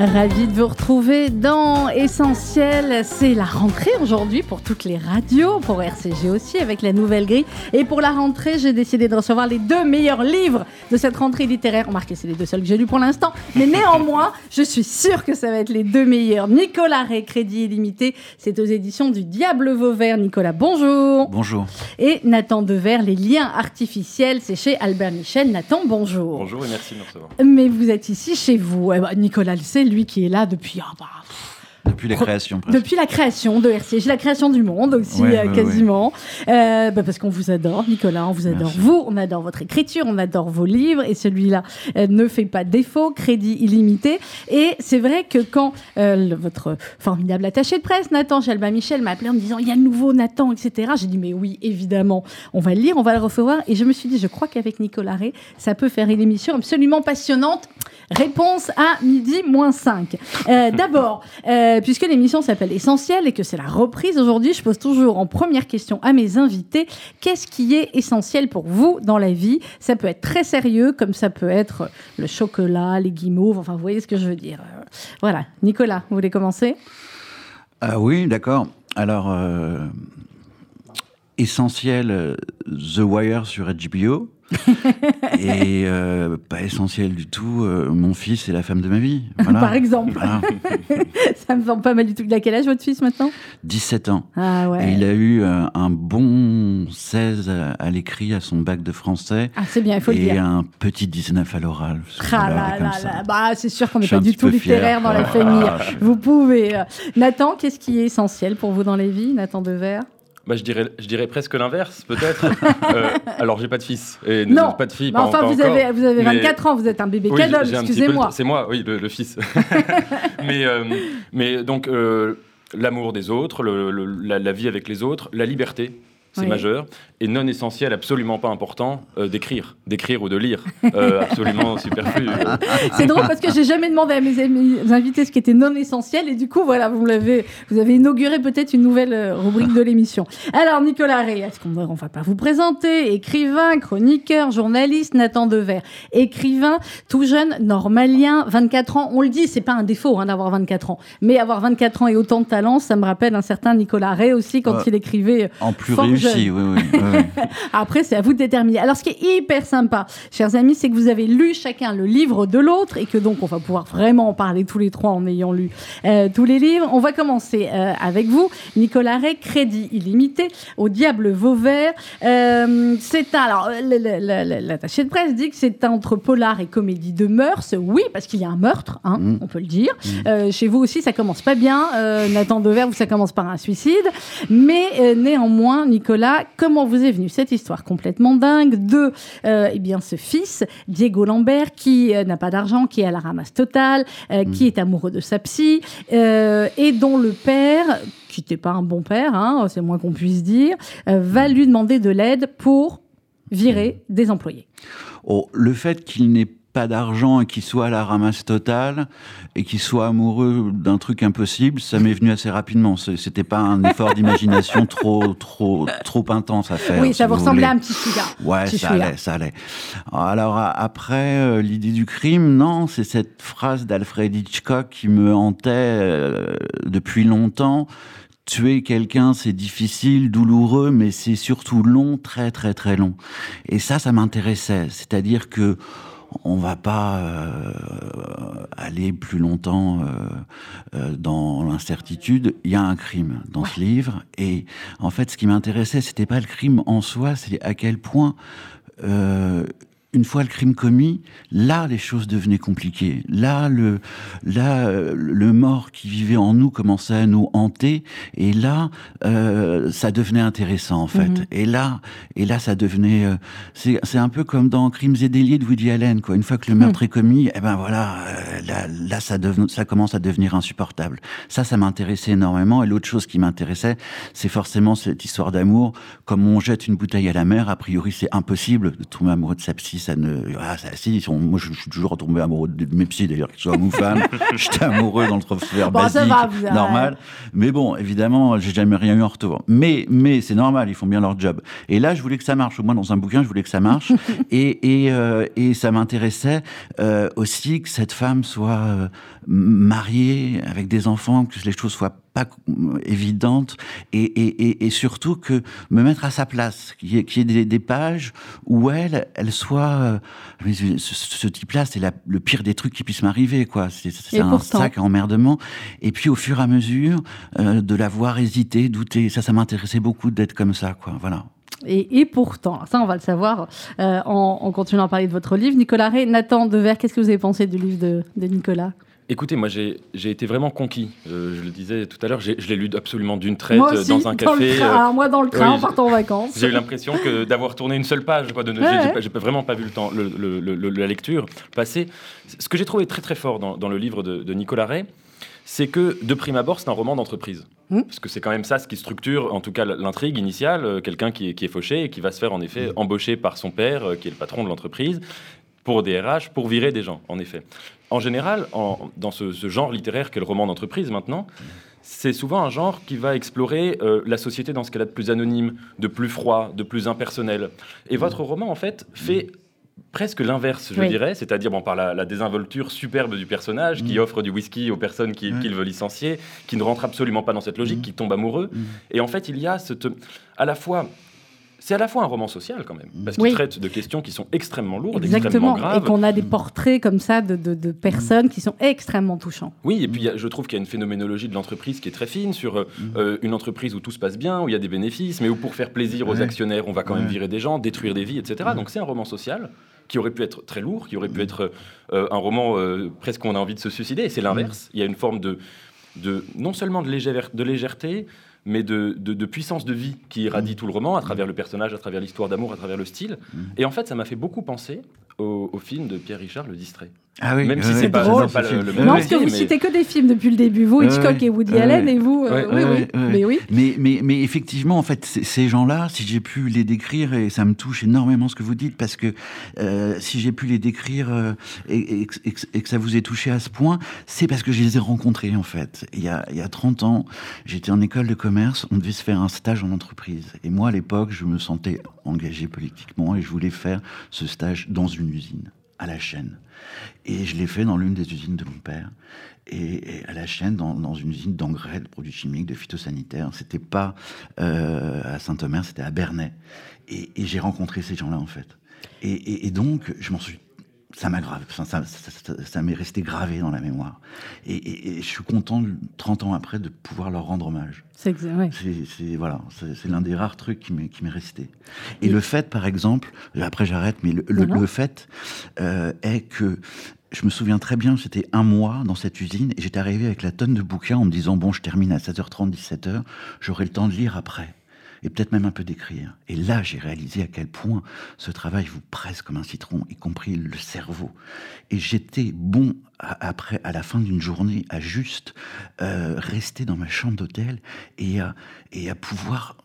Ravi de vous retrouver dans Essentiel. C'est la rentrée aujourd'hui pour toutes les radios, pour RCG aussi avec la nouvelle grille. Et pour la rentrée, j'ai décidé de recevoir les deux meilleurs livres de cette rentrée littéraire. Remarquez, c'est les deux seuls que j'ai lus pour l'instant. Mais néanmoins, je suis sûre que ça va être les deux meilleurs. Nicolas Ré, Crédit illimité. C'est aux éditions du Diable Vauvert. Nicolas, bonjour. Bonjour. Et Nathan Dever, Les liens artificiels. C'est chez Albert Michel. Nathan, bonjour. Bonjour et merci de me recevoir. Mais vous êtes ici chez vous. Eh ben, Nicolas le sait, lui qui est là depuis. ah bah, Depuis la création, presque. depuis la création de RCJ, la création du monde aussi, Ouais, euh, ouais, quasiment. Euh, bah, parce qu'on vous adore, Nicolas, on vous adore Merci. vous, on adore votre écriture, on adore vos livres, et celui-là euh, ne fait pas défaut, crédit illimité. Et c'est vrai que quand euh, le- votre formidable attaché de presse, Nathan Chalba Michel, m'a appelé en me disant il y a le nouveau Nathan, etc., j'ai dit mais oui, évidemment, on va le lire, on va le recevoir. Et je me suis dit, je crois qu'avec Nicolas Ré, ça peut faire une émission absolument passionnante. Réponse à midi moins 5. Euh, D'abord, euh, puisque l'émission s'appelle Essentiel et que c'est la reprise aujourd'hui, je pose toujours en première question à mes invités qu'est-ce qui est essentiel pour vous dans la vie? Ça peut être très sérieux, comme ça peut être le chocolat, les guimauves, enfin vous voyez ce que je veux dire. Euh, Voilà, Nicolas, vous voulez commencer? Ah oui, d'accord. Alors, euh, essentiel, euh, The Wire sur HBO. et euh, pas essentiel du tout, euh, mon fils et la femme de ma vie. Voilà. Par exemple. Voilà. Ça me semble pas mal du tout. Il a quel âge votre fils maintenant? 17 ans. Ah Et ouais. il a eu euh, un bon 16 à, à l'écrit à son bac de français. Ah c'est bien, il faut le et dire. un petit 19 à l'oral. Ah. Bah, c'est sûr qu'on n'est pas du tout littéraire dans la Ah, famille. Vous pouvez. Nathan, qu'est-ce qui est essentiel pour vous dans les vies Nathan Dever Bah, je, dirais, je dirais presque l'inverse, peut-être. Euh, alors, j'ai pas de fils. Et Non. pas de fille. Mais enfin, vous encore. avez, vous avez Mais- 24 ans, vous êtes un bébé Oui, excusez-moi. C'est moi, oui, le, le fils. mais, euh, mais donc, euh, l'amour des autres, le- le- la, la vie avec les autres, la liberté. C'est Oui. majeur et non essentiel, absolument pas important euh, d'écrire, d'écrire ou de lire, Euh, absolument superflu. C'est drôle parce que j'ai jamais demandé à mes, mes invités ce qui était non essentiel et du coup, voilà, vous l'avez, vous avez inauguré peut-être une nouvelle euh, rubrique de l'émission. Alors, Nicolas Rey, est-ce qu'on on va pas vous présenter? Écrivain, chroniqueur, journaliste, Nathan Dever, écrivain, tout jeune, normalien, 24 ans. On le dit, c'est pas un défaut hein, d'avoir 24 ans, mais avoir 24 ans et autant de talent, ça me rappelle un certain Nicolas Rey aussi quand il écrivait. En plus Fort oui, oui. oui. Après, c'est à vous de déterminer. Alors, ce qui est hyper sympa, chers amis, c'est que vous avez lu chacun le livre de l'autre et que donc on va pouvoir vraiment en parler tous les trois en ayant lu euh, tous les livres. On va commencer euh, avec vous, Nicolas Rey, Crédit illimité, au Diable Vauvert. Euh, c'est un. Alors, l'attaché de presse dit que c'est un entre polar et comédie de mœurs. Oui, parce qu'il y a un meurtre, hein, Mm. on peut le dire. Euh, chez vous aussi, ça commence pas bien. Nathan Dever, vous, ça commence par un suicide. Mais néanmoins, Nicolas, comment vous est venue cette histoire complètement dingue de euh, eh bien, ce fils, Diego Lambert, qui euh, n'a pas d'argent, qui est à la ramasse totale, euh, qui est amoureux de sa psy, et dont le père, qui n'était pas un bon père, hein, c'est moins qu'on puisse dire, va lui demander de l'aide pour virer des employés. Oh, le fait qu'il n'ait pas d'argent et qu'il soit à la ramasse totale et qu'il soit amoureux d'un truc impossible, ça m'est venu assez rapidement. C'était pas un effort d'imagination trop, trop, trop intense à faire. oui, ça vous vous ressemblait à un petit chouïa. Ouais, Petit ça chouïa. allait, ça allait. Alors après, euh, l'idée du crime, non, c'est cette phrase d'Alfred Hitchcock qui me hantait euh, depuis longtemps. Tuer quelqu'un, c'est difficile, douloureux, mais c'est surtout long, très très très long. Et ça, ça m'intéressait. C'est-à-dire que on va pas euh, aller plus longtemps euh, euh, dans l'incertitude. Il y a un crime dans ce livre, et en fait, ce qui m'intéressait, c'était pas le crime en soi, c'est à quel point une fois le crime commis, là, les choses devenaient compliquées. Là, le, là, euh, le mort qui vivait en nous commençait à nous hanter, et là, euh, ça devenait intéressant en fait. Mhm. Et là, et là, ça devenait, euh, c'est, c'est un peu comme dans Crimes et délits de Woody Allen, quoi. Une fois que le meurtre est commis, eh ben voilà, euh, là, là, ça, deven- ça commence à devenir insupportable. Ça, ça m'intéressait énormément. Et l'autre chose qui m'intéressait, c'est forcément cette histoire d'amour. Comme on jette une bouteille à la mer, a priori, c'est impossible de tomber amoureux de sa psy ça ne. Ah, ça, si, moi, je, suis toujours retombé amoureux de mes psy, d'ailleurs, qu'ils soient ou femmes. J'étais amoureux dans le transfert Bon, basique, va, normal. Mais bon, évidemment, j'ai jamais rien eu en retour. Mais, mais c'est normal, ils font bien leur job. Et là, je voulais que ça marche. Au moins, dans un bouquin, je voulais que ça marche. et, et, euh, et ça m'intéressait euh, aussi que cette femme soit euh, mariée avec des enfants, que les choses soient pas évidentes et, et, surtout que me mettre à sa place, qu'il y ait, qu'il y ait des, des pages où elle, elle soit. euh, mais ce, type-là, c'est le pire des trucs qui puissent m'arriver, quoi. C'est un pourtant. sac à emmerdement. Et puis au fur et à mesure euh, de la voir hésiter, douter, ça, ça m'intéressait beaucoup d'être comme ça, quoi. Voilà. Et, et pourtant, ça on va le savoir euh, en, en continuant à parler de votre livre. Nicolas Ray, Nathan Devers, qu'est-ce que vous avez pensé du livre de, de Nicolas? Écoutez, moi j'ai été vraiment conquis. Euh, je le disais tout à l'heure, je l'ai lu absolument d'une traite Moi euh, aussi, dans un le café. euh, moi dans le train oui, en partant en vacances. J'ai eu l'impression que d'avoir tourné une seule page. Quoi, de, Ouais, j'ai ouais. vraiment pas vu le temps, le- le- la lecture passer. Ce que j'ai trouvé très très fort dans, dans le livre de, de Nicolas Ray, c'est que de prime abord, c'est un roman d'entreprise. Hmm. Parce que c'est quand même ça ce qui structure, en tout cas, l'intrigue initiale. euh, Quelqu'un qui est, qui est fauché et qui va se faire en effet embaucher par son père, euh, qui est le patron de l'entreprise, pour des RH, pour virer des gens, en effet. En général, en- dans ce, ce genre littéraire qu'est le roman d'entreprise maintenant, c'est souvent un genre qui va explorer euh, la société dans ce qu'elle a de plus anonyme, de plus froid, de plus impersonnel. Et votre roman, en fait, fait presque l'inverse, je Oui. dirais, c'est-à-dire bon, par la, la désinvolture superbe du personnage qui offre du whisky aux personnes qu'il veut licencier, qui ne rentre absolument pas dans cette logique, qui tombe amoureux. Et en fait, il y a cette, à la fois... C'est à la fois un roman social quand même, parce qu'il Oui. traite de questions qui sont extrêmement lourdes, Exactement. extrêmement Et graves. qu'on a des portraits comme ça de, de- de personnes qui sont extrêmement touchants. Oui, et puis a- je trouve qu'il y a une phénoménologie de l'entreprise qui est très fine sur euh, Mhm. euh, une entreprise où tout se passe bien, où il y a des bénéfices, mais où pour faire plaisir aux actionnaires, on va quand même virer des gens, détruire des vies, etc. Ouais. Donc c'est un roman social qui aurait pu être très lourd, qui aurait pu Mhm. être euh, un roman euh, presque où on a envie de se suicider, et c'est l'inverse. Il y a une forme de, de non seulement de légèreté, mais de, de- de puissance de vie qui irradie tout le roman à travers le personnage, à travers l'histoire d'amour, à travers le style. Mhm. Et en fait, ça m'a fait beaucoup penser au, au film de Pierre Richard, Le Distrait. Ah oui, Même si c'est pas- drôle. c'est pas le- le même non, parce que vous mais- citez que des films depuis le début, vous, Hitchcock ouais. et Woody Ouais, Allen, ouais. et vous, euh, oui, oui. Mais oui. Mais, mais, mais effectivement, en fait, ces gens-là, si j'ai pu les décrire, et ça me touche énormément ce que vous dites, parce que euh, si j'ai pu les décrire euh, et, et que- et que- et que ça vous ait touché à ce point, c'est parce que je les ai rencontrés, en fait. Il y a, il y a 30 ans, j'étais en école de commerce, on devait se faire un stage en entreprise. Et moi, à l'époque, je me sentais engagé politiquement et je voulais faire ce stage dans une usine, à la chaîne. Et je l'ai fait dans l'une des usines de mon père. Et, à la chaîne, dans, une usine d'engrais, de produits chimiques, de phytosanitaires. C'était pas euh, à Saint-Omer, c'était à Bernay. Et, j'ai rencontré ces gens-là, en fait. Et- et donc, je m'en suis. Ça m'a grave, enfin, ça, ça, ça- ça m'est resté gravé dans la mémoire. Et, et- et je suis content, 30 ans après, de pouvoir leur rendre hommage. C'est ouais. C'est, voilà, c'est, l'un des rares trucs qui m'est, resté. Et le fait, par exemple, après j'arrête, mais le, le fait euh, est que je me souviens très bien, c'était un mois dans cette usine, et j'étais arrivé avec la tonne de bouquins en me disant, bon, je termine à 16h30, 17h, j'aurai le temps de lire après. Et peut-être même un peu d'écrire. Et là, j'ai réalisé à quel point ce travail vous presse comme un citron, y compris le cerveau. Et j'étais bon à- après, à la fin d'une journée, à juste euh, rester dans ma chambre d'hôtel et à, et à pouvoir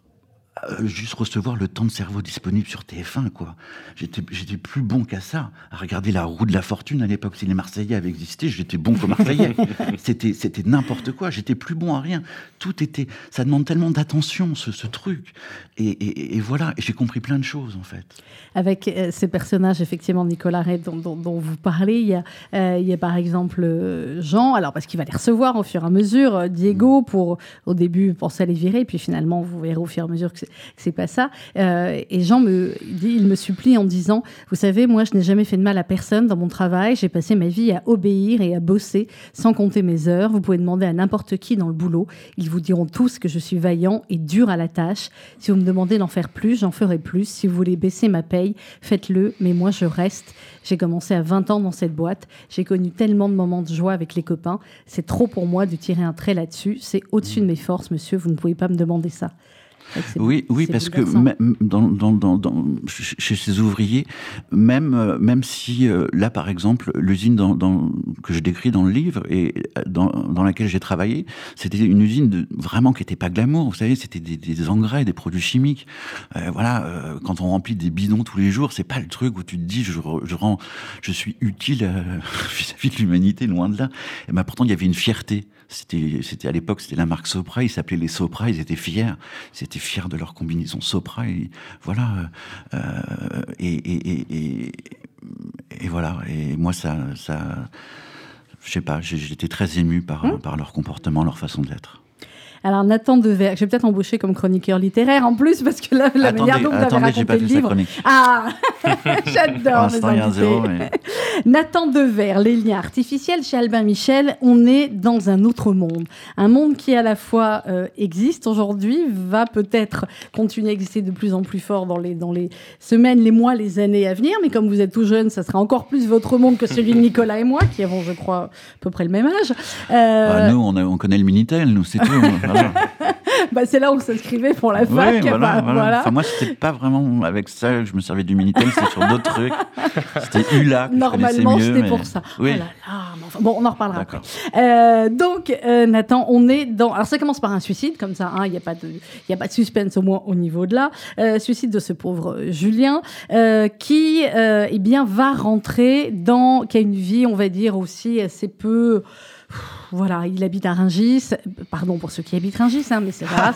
juste recevoir le temps de cerveau disponible sur TF1, quoi. J'étais, j'étais plus bon qu'à ça. À regarder la roue de la fortune à l'époque, si les Marseillais avaient existé, j'étais bon comme Marseillais. c'était, c'était n'importe quoi. J'étais plus bon à rien. Tout était, ça demande tellement d'attention, ce, ce truc. Et, et- et voilà. Et j'ai compris plein de choses, en fait. Avec euh, ces personnages, effectivement, Nicolas Ray, dont, dont- dont vous parlez, il y a, euh, il y a par exemple euh, Jean, alors parce qu'il va les recevoir au fur et à mesure, euh, Diego, pour au début penser à les virer, puis finalement, vous verrez au fur et à mesure que c'est- pas ça. Euh, et Jean me dit, il me supplie en disant, vous savez, moi, je n'ai jamais fait de mal à personne dans mon travail, j'ai passé ma vie à obéir et à bosser sans compter mes heures. Vous pouvez demander à n'importe qui dans le boulot, ils vous diront tous que je suis vaillant et dur à la tâche. Si vous me demandez d'en faire plus, j'en ferai plus. Si vous voulez baisser ma paye, faites-le, mais moi je reste. J'ai commencé à 20 ans dans cette boîte. J'ai connu tellement de moments de joie avec les copains. C'est trop pour moi de tirer un trait là-dessus. C'est au-dessus de mes forces, monsieur. Vous ne pouvez pas me demander ça. Oui, oui, parce que dans, dans, dans, chez ces ouvriers, même, euh, même si euh, là, par exemple, l'usine que je décris dans le livre et euh, dans, laquelle j'ai travaillé, c'était une usine de, vraiment qui n'était pas glamour. Vous savez, c'était des, engrais, des produits chimiques. voilà, quand on remplit des bidons tous les jours, c'est pas le truc où tu te dis je, je rends, je suis utile vis-à-vis de l'humanité, loin de là. Et ben, pourtant, il y avait une fierté. C'était, c'était à l'époque, c'était la marque Sopra. Ils s'appelaient les Sopra. Ils étaient fiers. Ils étaient fiers de leur combinaison Sopra. Et voilà. Euh, et, et, et, et, voilà. Et moi, ça, ça, je sais pas. J'étais très ému par, mmh. par leur comportement, leur façon d'être. Alors Nathan Dever, je vais peut-être embaucher comme chroniqueur littéraire en plus parce que la, la manière dont vous avez raconté le livre. Ah, j'adore mes Nathan Dever, les liens artificiels chez Albin Michel, on est dans un autre monde, un monde qui à la fois euh, existe aujourd'hui, va peut-être continuer à exister de plus en plus fort dans les dans les semaines, les mois, les années à venir. Mais comme vous êtes tout jeune, ça sera encore plus votre monde que celui de Nicolas et moi, qui avons, je crois, à peu près le même âge. Euh... Ah, nous, on, on, connaît le minitel, nous, c'est tout. bah, c'est là où on s'inscrivait pour la fac. voilà, voilà. Enfin, moi, c'était pas vraiment avec ça que je me servais du Minitel, c'était sur d'autres trucs. C'était ULA. Normalement, c'était pour ça. Oui. Oh bon, on en reparlera après. Euh, donc, euh, Nathan, on est dans. Alors, ça commence par un suicide, comme ça, hein, il n'y a, pas de... a pas de suspense au moins au niveau de là. Euh, suicide de ce pauvre Julien, qui eh bien, va rentrer dans. qui a une vie, on va dire, aussi assez peu voilà, il habite à Ringis. Pardon pour ceux qui habitent Ringis, hein, mais c'est vrai.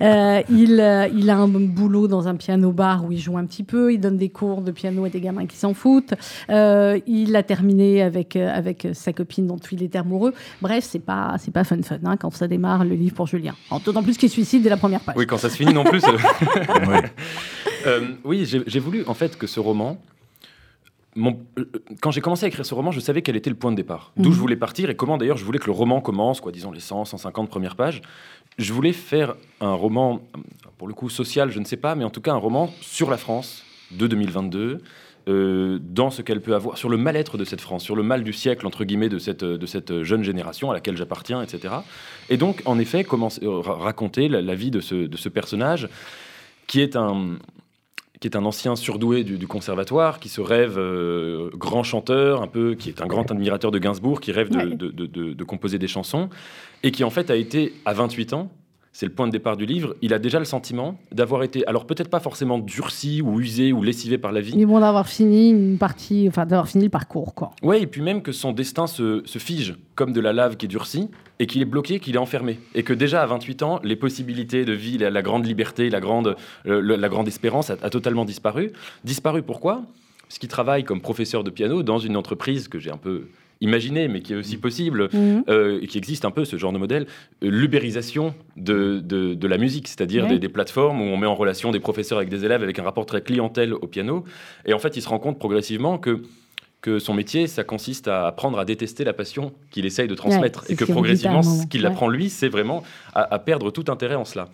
Euh, il, euh, il a un boulot dans un piano bar où il joue un petit peu. Il donne des cours de piano à des gamins qui s'en foutent. Euh, il a terminé avec, avec sa copine dont il est amoureux. Bref, c'est pas, c'est pas fun fun hein, quand ça démarre le livre pour Julien. D'autant plus qu'il suicide dès la première page. Oui, quand ça se finit non plus. oui, j'ai voulu en fait que ce roman euh, quand j'ai commencé à écrire ce roman, je savais quel était le point de départ, d'où je mhm. voulais partir et comment d'ailleurs je voulais que le roman commence, quoi, disons les 100, 150 premières pages. Je voulais faire un roman, pour le coup social, je ne sais pas, mais en tout cas un roman sur la France de 2022, euh, dans ce qu'elle peut avoir, sur le mal-être de cette France, sur le mal du siècle, entre guillemets, de cette, de cette jeune génération à laquelle j'appartiens, etc. Et donc, en effet, commencer, euh, raconter la, vie de ce, de ce personnage qui est un, qui est un ancien surdoué du, conservatoire, qui se rêve euh, grand chanteur, un peu, qui est un grand admirateur de Gainsbourg, qui rêve de, de, composer des chansons, et qui en fait a été, à 28 ans, c'est le point de départ du livre, il a déjà le sentiment d'avoir été, alors peut-être pas forcément durci ou usé ou lessivé par la vie. Mais bon, d'avoir fini une partie, enfin d'avoir fini le parcours, quoi. Ouais, et puis même que son destin se, se fige comme de la lave qui est durcie et qu'il est bloqué, qu'il est enfermé. Et que déjà à 28 ans, les possibilités de vie, la, grande liberté, la grande, la grande espérance a, a, totalement disparu. Disparu pourquoi? Parce qu'il travaille comme professeur de piano dans une entreprise que j'ai un peu imaginé, mais qui est aussi mm. possible, mm. euh, et qui existe un peu ce genre de modèle, euh, l'ubérisation de, de, la musique, c'est-à-dire des, plateformes où on met en relation des professeurs avec des élèves avec un rapport très clientèle au piano. Et en fait, il se rend compte progressivement que que son métier, ça consiste à apprendre à détester la passion qu'il essaye de transmettre. et que progressivement, ce qu'il apprend lui, c'est vraiment à, à, perdre tout intérêt en cela.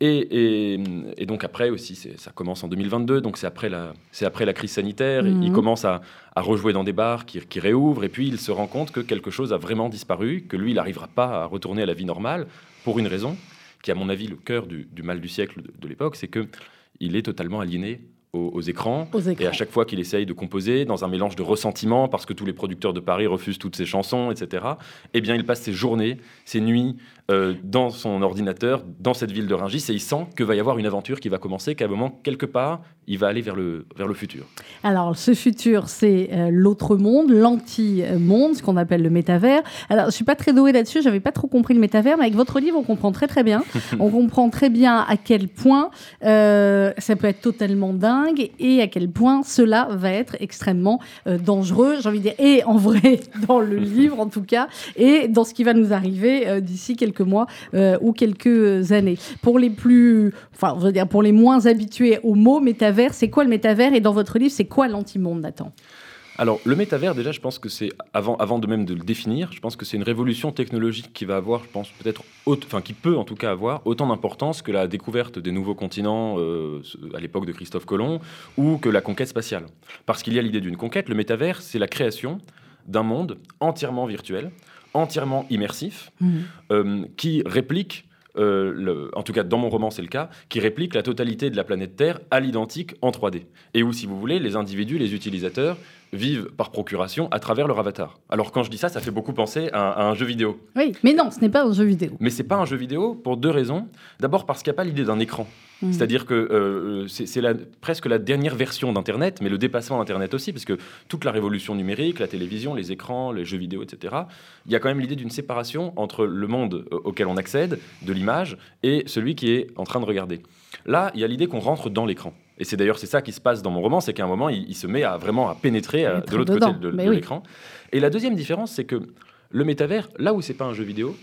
Et, donc après aussi, ça commence en 2022, donc c'est après la, c'est après la crise sanitaire. Il mhm. commence à, rejouer dans des bars qui, qui, réouvrent, et puis il se rend compte que quelque chose a vraiment disparu, que lui, il n'arrivera pas à retourner à la vie normale pour une raison qui, à mon avis, le cœur du, mal du siècle de, de l'époque, c'est que il est totalement aliéné aux, écrans, Et à chaque fois qu'il essaye de composer, dans un mélange de ressentiment, parce que tous les producteurs de Paris refusent toutes ses chansons, etc., eh bien, il passe ses journées, ses nuits euh, dans son ordinateur, dans cette ville de Rungis, et il sent que va y avoir une aventure qui va commencer, qu'à un moment, quelque part, il va aller vers le, vers le futur. Alors, ce futur, c'est euh, l'autre monde, l'anti-monde, ce qu'on appelle le métavers. Alors, je suis pas très douée là-dessus, j'avais pas trop compris le métavers, mais avec votre livre, on comprend très très bien. on comprend très bien à quel point euh, ça peut être totalement dingue et à quel point cela va être extrêmement euh, dangereux, j'ai envie de dire, et en vrai dans le livre en tout cas, et dans ce qui va nous arriver d'ici quelques mois euh, ou quelques années. Pour les plus, enfin, je veux dire, pour les moins habitués au mot métavers, c'est quoi le métavers? Et dans votre livre, c'est quoi l'antimonde, Nathan? Alors, le métavers, déjà, je pense que c'est, avant, avant de même de le définir, je pense que c'est une révolution technologique qui va avoir, je pense, peut-être, enfin, qui peut en tout cas avoir autant d'importance que la découverte des nouveaux continents euh, à l'époque de Christophe Colomb ou que la conquête spatiale. Parce qu'il y a l'idée d'une conquête. Le métavers, c'est la création d'un monde entièrement virtuel, entièrement immersif, mmh. euh, qui réplique euh, le- en tout cas dans mon roman c'est le cas, qui réplique la totalité de la planète Terre à l'identique en 3D. Et où, si vous voulez, les individus, les utilisateurs vivent par procuration à travers leur avatar. Alors quand je dis ça, ça fait beaucoup penser à, à un jeu vidéo. Oui, mais non, ce n'est pas un jeu vidéo. Mais c'est pas un jeu vidéo pour deux raisons. D'abord parce qu'il n'y a pas l'idée d'un écran. Mhm. C'est-à-dire que euh, c'est la- presque la dernière version d'Internet, mais le dépassement d'Internet aussi, parce que toute la révolution numérique, la télévision, les écrans, les jeux vidéo, etc., il y a quand même l'idée d'une séparation entre le monde euh, auquel on accède, de l'image, et celui qui est en train de regarder. Là, il y a l'idée qu'on rentre dans l'écran. Et c'est d'ailleurs c'est ça qui se passe dans mon roman, c'est qu'à un moment, il, il se met à vraiment à pénétrer euh, de l'autre côté de, mais de oui. l'écran. Et la deuxième différence, c'est que le métavers, là où c'est pas un jeu vidéo,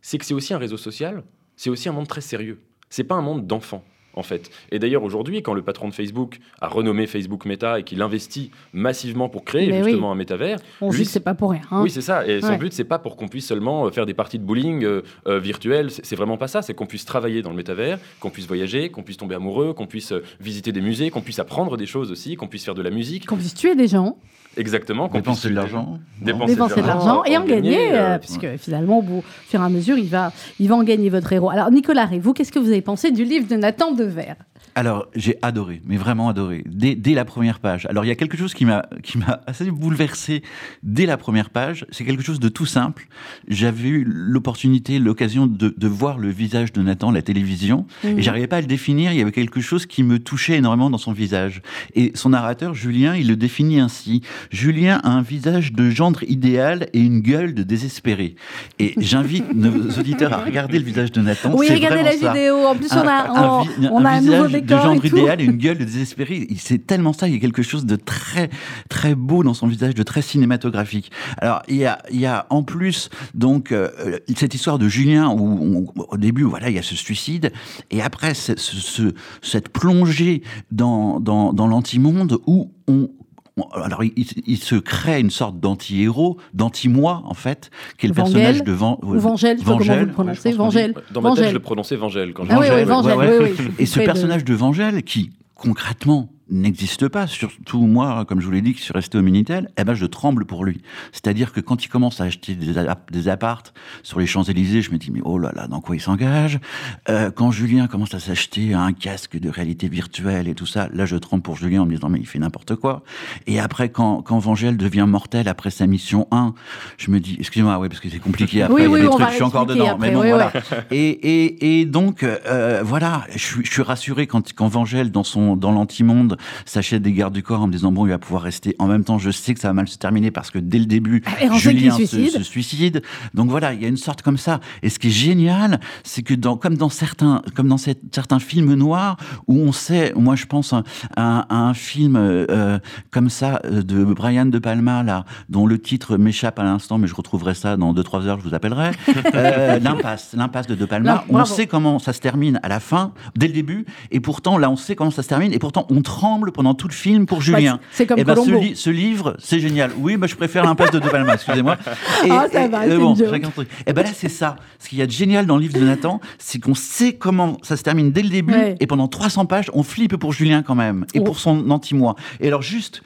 c'est que c'est aussi un réseau social, c'est aussi un monde très sérieux. C'est pas un monde d'enfants. En fait. Et d'ailleurs, aujourd'hui, quand le patron de Facebook a renommé Facebook Meta et qu'il investit massivement pour créer Mais oui. justement un métavers, On Lui, dit que c'est pas pour rien. hein. oui, c'est ça. Et son but, c'est pas pour qu'on puisse seulement euh, faire des parties de bowling euh, euh, virtuelles. C'est vraiment pas ça. C'est qu'on puisse travailler dans le métavers, qu'on puisse voyager, qu'on puisse tomber amoureux, qu'on puisse euh, visiter des musées, qu'on puisse apprendre des choses aussi, qu'on puisse faire de la musique. Qu'on puisse tuer des gens, Exactement. Qu'on Dépenser puisse de l'argent. Dépenser dépenser de l'argent et en gagner, euh, euh, puisque finalement, au bout, au fur et à mesure, il va, il va en gagner votre héros. Alors, Nicolas Rey, vous, qu'est-ce que vous avez pensé du livre de Nathan Dever Alors, j'ai adoré, mais vraiment adoré, dès, dès la première page. Alors, il y a quelque chose qui m'a qui m'a assez bouleversé dès la première page. C'est quelque chose de tout simple. J'avais eu l'opportunité, l'occasion de, de voir le visage de Nathan à la télévision, Mhm. et j'arrivais pas à le définir. Il y avait quelque chose qui me touchait énormément dans son visage. Et son narrateur, Julien, il le définit ainsi. Julien a un visage de gendre idéal et une gueule de désespéré. Et j'invite nos auditeurs à regarder le visage de Nathan. Oui, regardez la ça vidéo. En plus, on a, un, on, a un nouveau visage de gendre tout. idéal et une gueule de désespéré. Il- C'est tellement ça. Il y a quelque chose de très, très beau dans son visage, de très cinématographique. Alors, il y a, il y a en plus, donc, euh, euh, cette histoire de Julien où, on- au début, voilà, il y a ce suicide. Et après, ce- ce- cette plongée dans, dans, dans l'antimonde où on, on- alors, il, il- il se crée une sorte d'anti-héros, d'anti-moi, en fait, qui est le Vangel, personnage de Van, Ou Vangel, pas comment vous Vangel, le prononcez. ouais, Vangel. Dans ma tête, Vangel. je le prononçais Vangel quand je Ah oui, oui, Vangel, Vangel, ouais, oui, ouais. oui. je suis Et ce de- personnage de Vangel, qui concrètement n'existe pas, surtout moi, comme je vous l'ai dit, qui suis resté au Minitel, eh ben je tremble pour lui. C'est-à-dire que quand il commence à acheter des, des appartes sur les Champs-Élysées, je me dis, mais oh là là, dans quoi il s'engage? Euh, Quand Julien commence à s'acheter un casque de réalité virtuelle et tout ça, là je tremble pour Julien en me disant, mais il fait n'importe quoi. Et après, quand, quand Vangel devient mortel après sa mission 1, je me dis, excusez-moi, ouais, parce que c'est compliqué après, Oui, il y a oui, des trucs, je suis encore dedans. après, mais bon, oui, voilà. Et, et, et donc, euh, voilà, je suis, je suis rassuré quand, quand Vangel, dans, son, dans l'antimonde, s'achète des gardes du corps en me disant, bon, il va pouvoir rester. En même temps, je sais que ça va mal se terminer parce que dès le début, qu'il Julien se, suicide. se suicide. Donc voilà, il y a une sorte comme ça. Et ce qui est génial, c'est que dans, comme dans certains, comme dans cette- certains films noirs, où on sait, moi je pense à, à- à un film euh, euh, comme ça euh, de Brian De Palma, là, dont le titre m'échappe à l'instant, mais je retrouverai ça dans 2-3 heures, je vous appellerai. Euh, l'impasse, l'impasse de De Palma. Là, on bravo. sait comment ça se termine à la fin, dès le début, et pourtant là on sait comment ça se termine, et pourtant on tremble pendant tout le film pour Julien. C'est comme Eh ben, ce, li- ce livre, c'est génial. Oui, bah, je préfère l'impasse de De Palma, excusez-moi. Ah, ça va, c'est bon, une joke. chacun son truc. Et ben là, c'est ça. Ce qu'il y a de génial dans le livre de Nathan, c'est qu'on sait comment ça se termine dès le début, Ouais. et pendant 300 pages, on flippe pour Julien quand même, et Oh. pour son anti-moi. Et alors, juste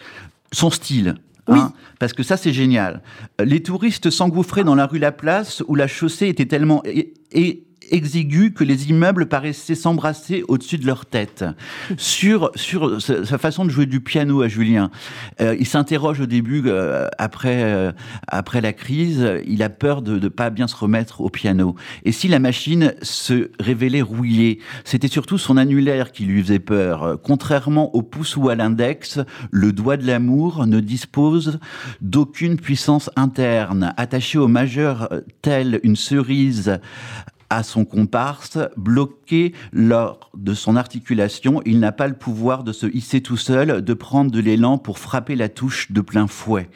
son style. Oui. hein, parce que ça, c'est génial. Les touristes s'engouffraient dans la rue La Place, où la chaussée était tellement é- é- exiguë que les immeubles paraissaient s'embrasser au-dessus de leur tête. sur sur sa façon de jouer du piano à Julien, euh, il s'interroge au début, euh, après euh, après la crise, il a peur de ne pas bien se remettre au piano. Et si la machine se révélait rouillée, c'était surtout son annulaire qui lui faisait peur. Contrairement au pouce ou à l'index, le doigt de l'amour ne dispose d'aucune puissance interne. Attaché au majeur euh, tel une cerise à son comparse, bloqué lors de son articulation, il n'a pas le pouvoir de se hisser tout seul, de prendre de l'élan pour frapper la touche de plein fouet.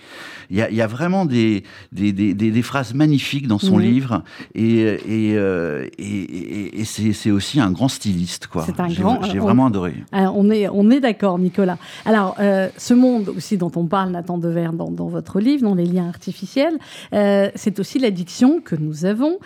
Il y a, il y a vraiment des, des, des, des- phrases magnifiques dans son livre, et, et, euh, et, et- c'est aussi un grand styliste. quoi. C'est un J'ai- grand- J'ai on- vraiment adoré. Alors, on est, on est d'accord, Nicolas. Alors, euh, ce monde aussi dont on parle, Nathan Dever, dans, dans votre livre, dans les liens artificiels, euh, c'est aussi l'addiction que nous avons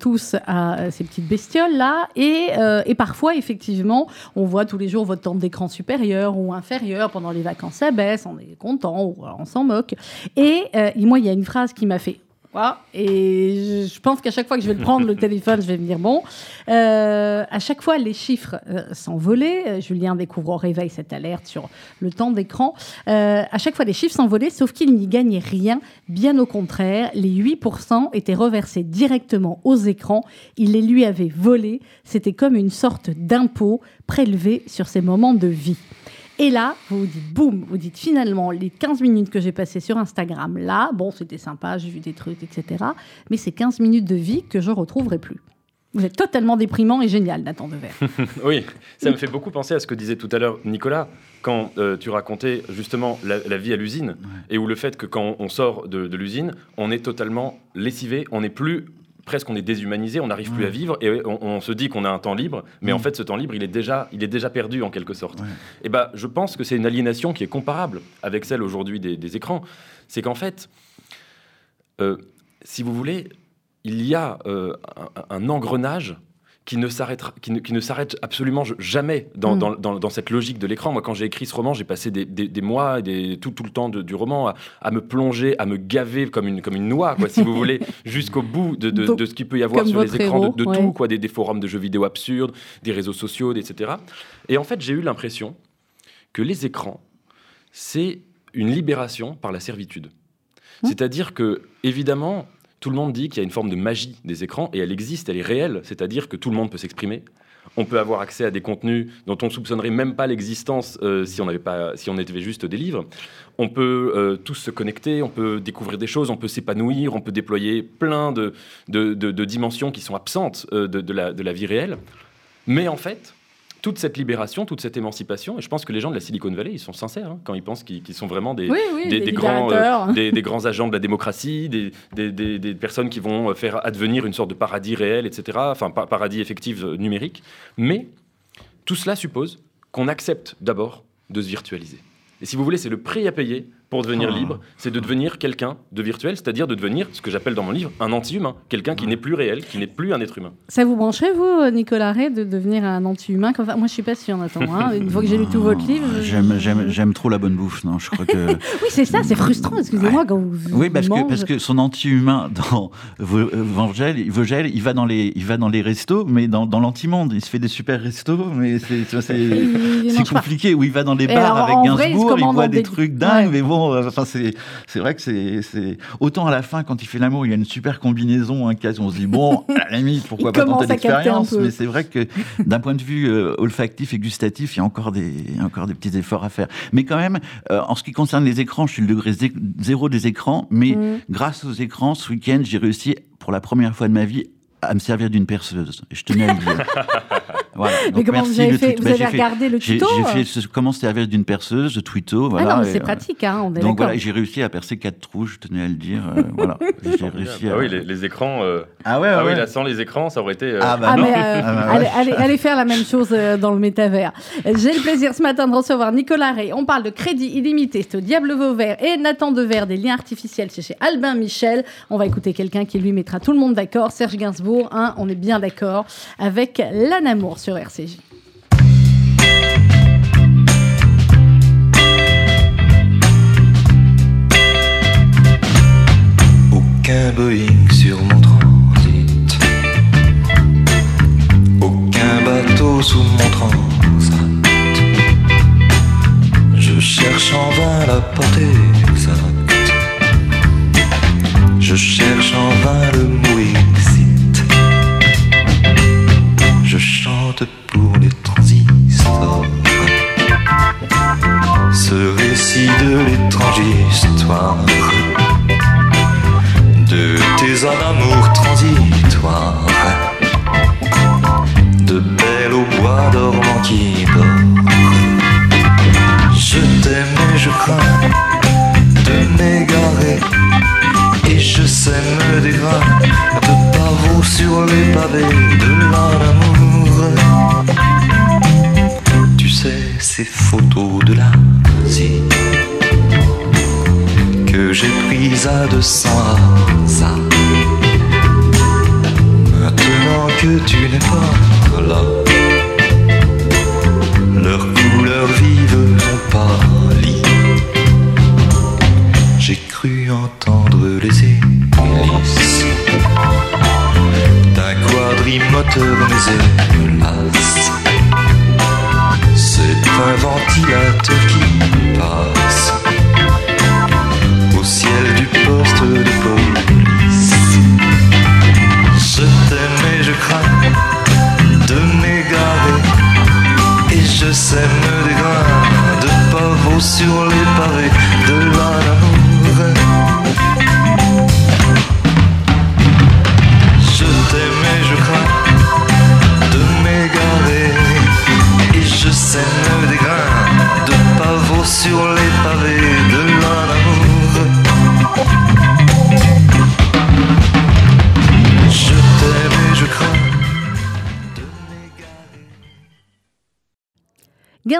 tous à ces petites bestioles-là. Et, euh, et parfois, effectivement, on voit tous les jours votre temps d'écran supérieur ou inférieur. Pendant les vacances, ça baisse, on est content ou on s'en moque. Et euh, moi, il y a une phrase qui m'a fait Voilà. Et je pense qu'à chaque fois que je vais le prendre, le téléphone, je vais me dire bon. Euh, à chaque fois, les chiffres euh, s'envolaient. Euh, Julien découvre au réveil cette alerte sur le temps d'écran. Euh, à chaque fois, les chiffres s'envolaient, sauf qu'il n'y gagnait rien. Bien au contraire, les 8% étaient reversés directement aux écrans. Il les lui avait volés. C'était comme une sorte d'impôt prélevé sur ses moments de vie. Et là, vous vous dites, boum, vous dites finalement, les 15 minutes que j'ai passées sur Instagram, là, bon, c'était sympa, j'ai vu des trucs, etc. Mais c'est 15 minutes de vie que je retrouverai plus. Vous êtes totalement déprimant et génial, Nathan Dever. Oui, ça me fait beaucoup penser à ce que disait tout à l'heure Nicolas, quand euh, tu racontais justement la, la vie à l'usine, et où le fait que quand on sort de, de l'usine, on est totalement lessivé, on n'est plus presque on est déshumanisé, on n'arrive plus à vivre et on, on se dit qu'on a un temps libre, mais en Mm. fait ce temps libre il est déjà, il est déjà perdu en quelque sorte. Ouais. Et ben je pense que c'est une aliénation qui est comparable avec celle aujourd'hui des, des écrans. C'est qu'en fait, euh, si vous voulez, il y a euh, un, un engrenage qui ne s'arrête qui ne, qui ne s'arrête absolument jamais dans, Mm. dans, dans- dans cette logique de l'écran. Moi, quand j'ai écrit ce roman, j'ai passé des, des- des mois, des, tout, tout le temps de- du roman à, à me plonger, à me gaver comme une, comme une noix, quoi, si vous voulez, jusqu'au bout de, de- Donc, de ce qu'il peut y avoir sur les écrans, de, héros, de ouais. tout, quoi, des, des forums de jeux vidéo absurdes, des réseaux sociaux, etc. Et en fait, j'ai eu l'impression que les écrans, c'est une libération par la servitude. Mmh. C'est-à-dire que, évidemment, tout le monde dit qu'il y a une forme de magie des écrans, et elle existe, elle est réelle, c'est-à-dire que tout le monde peut s'exprimer. On peut avoir accès à des contenus dont on soupçonnerait même pas l'existence euh, si on n'avait pas, si on était juste des livres. On peut euh, tous se connecter, on peut découvrir des choses, on peut s'épanouir, on peut déployer plein de, de, de- dimensions qui sont absentes euh, la, de la vie réelle. Mais en fait, toute cette libération, toute cette émancipation, et je pense que les gens de la Silicon Valley, ils sont sincères hein, quand ils pensent qu'ils sont vraiment des, Oui, oui, des, des des grands, euh, des, grands agents de la démocratie, des, personnes qui vont euh, faire advenir une sorte de paradis réel, etc. Enfin, pa- paradis effectif euh, numérique. Mais tout cela suppose qu'on accepte d'abord de se virtualiser. Et si vous voulez, c'est le prix à payer pour devenir Ah. libre, c'est de devenir quelqu'un de virtuel, c'est-à-dire de devenir ce que j'appelle dans mon livre un anti-humain, quelqu'un qui n'est plus réel, qui n'est plus un être humain. Ça vous brancherait, vous, Nicolas Ray, de devenir un anti-humain Moi, je suis pas sûre, Nathan. hein. Une fois que j'ai lu tout votre livre. je- J'aime, trop la bonne bouffe, non Je crois que. Oui, c'est ça, c'est frustrant, excusez-moi, quand vous. Oui, parce que, parce que son anti-humain dans Vo- euh, Vogel, il va dans les, il va dans les restos, mais dans, dans l'anti-monde. Il se fait des super restos, mais c'est, compliqué. Où il va dans les Et bars alors, avec en vrai, il se Gainsbourg, il, voit des trucs dingues, Ouais. mais bon, euh, enfin, c'est, c'est vrai que c'est, c'est. Autant à la fin, quand il fait l'amour, il y a une super combinaison, un cas, on se dit, bon, à la limite, pourquoi Il pas tenter l'expérience. Mais c'est vrai que d'un point de vue euh, olfactif et gustatif, il y a encore des, il y a encore des petits efforts à faire. Mais quand même, euh, en ce qui concerne les écrans, je suis le degré zé- zéro des écrans, mais Mm. grâce aux écrans, ce week-end, j'ai réussi pour la première fois de ma vie à me servir d'une perceuse. Et je tenais à le dire. voilà. Mais Donc, comment merci, vous avez le fait tweet. Vous Bah, avez fait- regardé le tuto j'ai euh fait ce- comment se servir d'une perceuse, de tweeto. Voilà, Ah non, mais c'est euh, pratique, hein, on est Donc voilà, j'ai réussi à percer quatre trous, je tenais à le dire. euh, voilà, j'ai réussi à. Ah oui, les, les écrans. euh, Ah ouais, Ah oui, là, sans les écrans, ça aurait été. euh, Ah bah Ah, non. mais euh, Ah bah allez, ouais. allez- allez faire la même chose euh, dans le métavers. Euh, J'ai le plaisir ce matin de recevoir Nicolas Ray. On parle de crédit illimité, c'est au Diable Vauvert et Nathan Dever, des liens artificiels, c'est chez Albin Michel. On va écouter quelqu'un qui lui mettra tout le monde d'accord. Serge Gainsbourg, hein, on est bien d'accord avec l'anamour Aucun Boeing sur mon transit. Aucun bateau sous mon transat. Je cherche en vain la portée exacte. Je cherche en vain le mot. Je chante pour les transistors. Ce récit de l'étrange histoire de tes amours transitoires, de belles au bois dormant qui dort. Je t'aime et je crains de m'égarer, et je sais me dégrade de pavots sur les pavés de l'amour. Tu sais, ces photos de l'Asie que j'ai prise à 200 hasards. Maintenant que tu n'es pas là, leurs couleurs vives ont pâli. Cru entendre les glisse d'un quadrimoteur hélas. C'est un ventilateur qui passe au ciel du poste de police. Je t'aime et je crains de m'égarer et je sème des grains de pavot sur les pavés des grains de pavot sur les pavés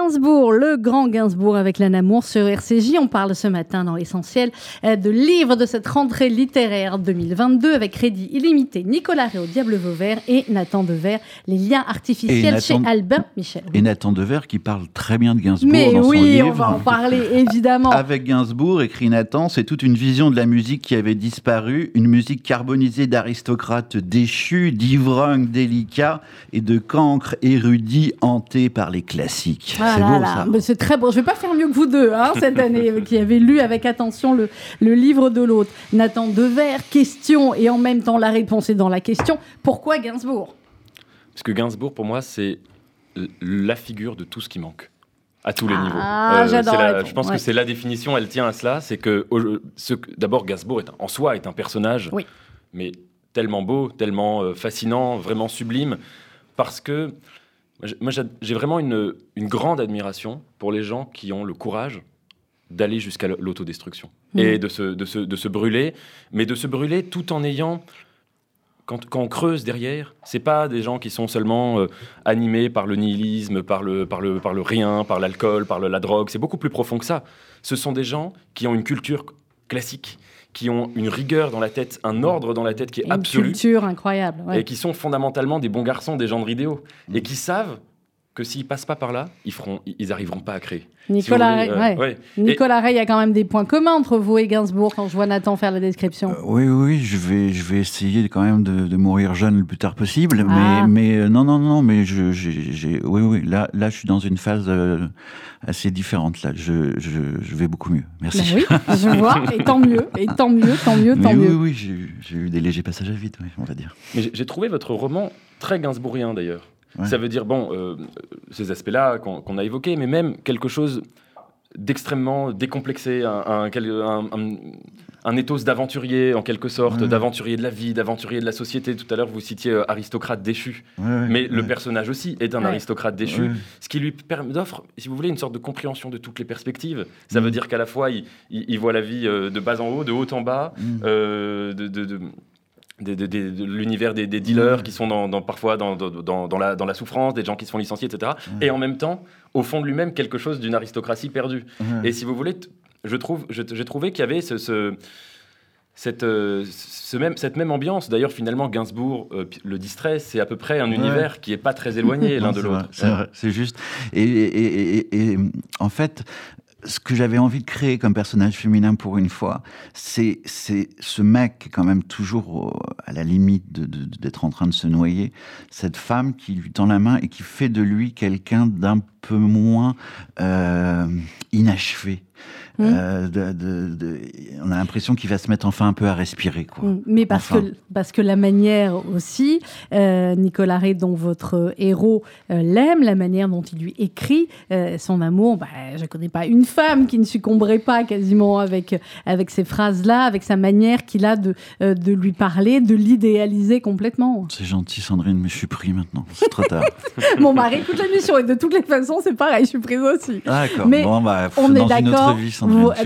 Gainsbourg, le grand Gainsbourg avec l'Anne Amour sur RCJ. On parle ce matin dans l'essentiel euh, de livres de cette rentrée littéraire 2022 avec crédit illimité Nicolas Réau, Diable Vauvert et Nathan Dever, Les liens artificiels chez Albin Michel. Et Nathan Dever qui parle très bien de Gainsbourg Mais dans son oui, livre. on va en parler évidemment. Avec Gainsbourg, écrit Nathan, c'est toute une vision de la musique qui avait disparu, une musique carbonisée d'aristocrates déchus, d'ivrognes délicats et de cancres érudits hantés par les classiques. Ah beau là, ça. c'est très beau. Je vais pas faire mieux que vous deux hein, cette année, qui avez lu avec attention le, le livre de l'autre. Nathan Dever, question et en même temps la réponse est dans la question. Pourquoi Gainsbourg? Parce que Gainsbourg, pour moi, c'est la figure de tout ce qui manque. À tous les Ah, niveaux. Euh, la je pense ouais. que c'est la définition, elle tient à cela. C'est que, ce d'abord, Gainsbourg est un- en soi est un personnage, Oui. mais tellement beau, tellement euh, fascinant, vraiment sublime, parce que moi, j'ai- vraiment une, une grande admiration pour les gens qui ont le courage d'aller jusqu'à l'autodestruction Mhm. et de se, de, se, de se brûler, mais de se brûler tout en ayant quand, quand on creuse derrière, c'est pas des gens qui sont seulement euh, animés par le nihilisme, par le, par le, par le rien, par l'alcool, par le- la drogue. C'est beaucoup plus profond que ça. Ce sont des gens qui ont une culture classique, qui ont une rigueur dans la tête, un ordre dans la tête qui est Une absolu, culture incroyable. ouais. et qui sont fondamentalement des bons garçons, des gens de vidéo, et qui savent que s'ils passent pas par là, ils feront, ils arriveront pas à créer. Nicolas, Si voulez, Ray, euh, ouais. ouais. Et- Nicolas Ray, il y a quand même des points communs entre vous et Gainsbourg quand je vois Nathan faire la description. Euh, oui, oui, je vais, je vais essayer quand même de, de mourir jeune le plus tard possible. Ah. Mais, mais euh, non, non, non, mais je, j'ai, oui, oui, là, là, je suis dans une phase euh, assez différente. Là, je, je, je vais beaucoup mieux. Merci. Ben oui, je vois, et tant mieux, et tant mieux, tant mieux, tant Mais oui, mieux. oui, j'ai, eu- j'ai eu des légers passages à vide, oui, on va dire. Mais j'ai- j'ai trouvé votre roman très gainsbourgien d'ailleurs. Ouais. Ça veut dire, bon, euh, ces aspects-là qu'on qu'on a évoqués, mais même quelque chose d'extrêmement décomplexé, un, un, ethos d'aventurier en quelque sorte, Ouais. d'aventurier de la vie, d'aventurier de la société. Tout à l'heure, vous citiez euh, aristocrate déchu, Ouais, ouais, mais le personnage aussi est un Ouais. aristocrate déchu, Ouais. ce qui lui permet d'offre, si vous voulez, une sorte de compréhension de toutes les perspectives. Ça Mm. veut dire qu'à la fois, il, il- il voit la vie euh, de bas en haut, de haut en bas, Mm. euh, de, de- de- de- de- de- de l'univers des, des dealers Mm. qui sont dans, dans- parfois dans, la, dans la souffrance, des gens qui se font licencier, etc. Ouais. Et en même temps, au fond de lui-même, quelque chose d'une aristocratie perdue. Ouais. Et si vous voulez, je trouve, je- j'ai trouvé qu'il y avait ce, ce- cette, euh, ce même, cette même ambiance. D'ailleurs, finalement, Gainsbourg, euh, le distrait, c'est à peu près un Ouais. univers qui est pas très éloigné l'un de l'autre. C'est juste. Et, et- et- et- et, en fait, ce que j'avais envie de créer comme personnage féminin pour une fois, c'est ce mec quand même toujours à la limite d'être en train de se noyer, cette femme qui lui tend la main et qui fait de lui quelqu'un d'un peu moins euh, inachevé. Mm. Euh, de- de- de- on a l'impression qu'il va se mettre enfin un peu à respirer. Quoi. Mm, Mais parce, Enfin. que, parce que la manière aussi, euh, Nicolas Ray, dont votre héros euh, l'aime, la manière dont il lui écrit son amour, bah, je ne connais pas une femme qui ne succomberait pas quasiment avec, avec ces phrases-là, avec sa manière qu'il a de, de lui parler, de l'idéaliser complètement. C'est gentil Sandrine, mais je suis pris maintenant. C'est trop tard. Mon mari écoute l'émission et de toutes les façons, c'est pareil, je suis prise aussi. Ah, D'accord. Mais bon, bah, On dans est d'accord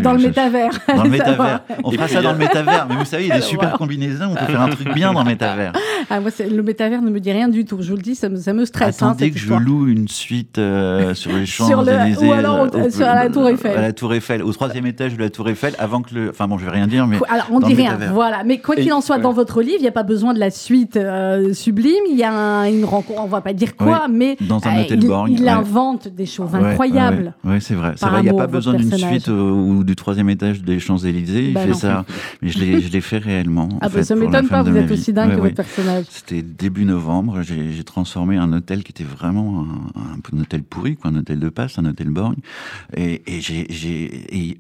dans le métavers. Dans le Ça va. métavers. On fera ça dans le métavers. Mais vous savez, il y a des super combinaisons. On peut faire un truc bien dans le métavers. Ah, moi, le métavers ne me dit rien du tout. Je vous le dis, ça me, ça me stresse. hein, Attendez que je loue une suite euh, sur les champs Sur le- Élysées, ou alors au- sur la Tour Eiffel. À la Tour Eiffel, au troisième étage de la Tour Eiffel, avant que le. Enfin bon, je vais rien dire, mais. Alors, on dit rien, voilà. Mais quoi qu'il en soit, dans votre livre, il n'y a pas besoin de la suite euh, sublime. Il y a un- une rencontre, on va pas dire quoi, mais Dans un euh, hôtel il, borgne, il ouais. invente des choses Ouais, incroyables. Ouais, c'est vrai. Il n'y a pas besoin d'une au- ou du troisième étage des Champs-Élysées. Il Bah fait non. ça. Mais je l'ai fait réellement. en Ah, bah, fait, ça m'étonne pas, vous êtes vie. aussi dingue Ouais, que votre personnage. C'était début novembre. J'ai transformé un hôtel qui était vraiment un, un, un hôtel pourri, quoi, un hôtel de passe, un hôtel borgne. Et,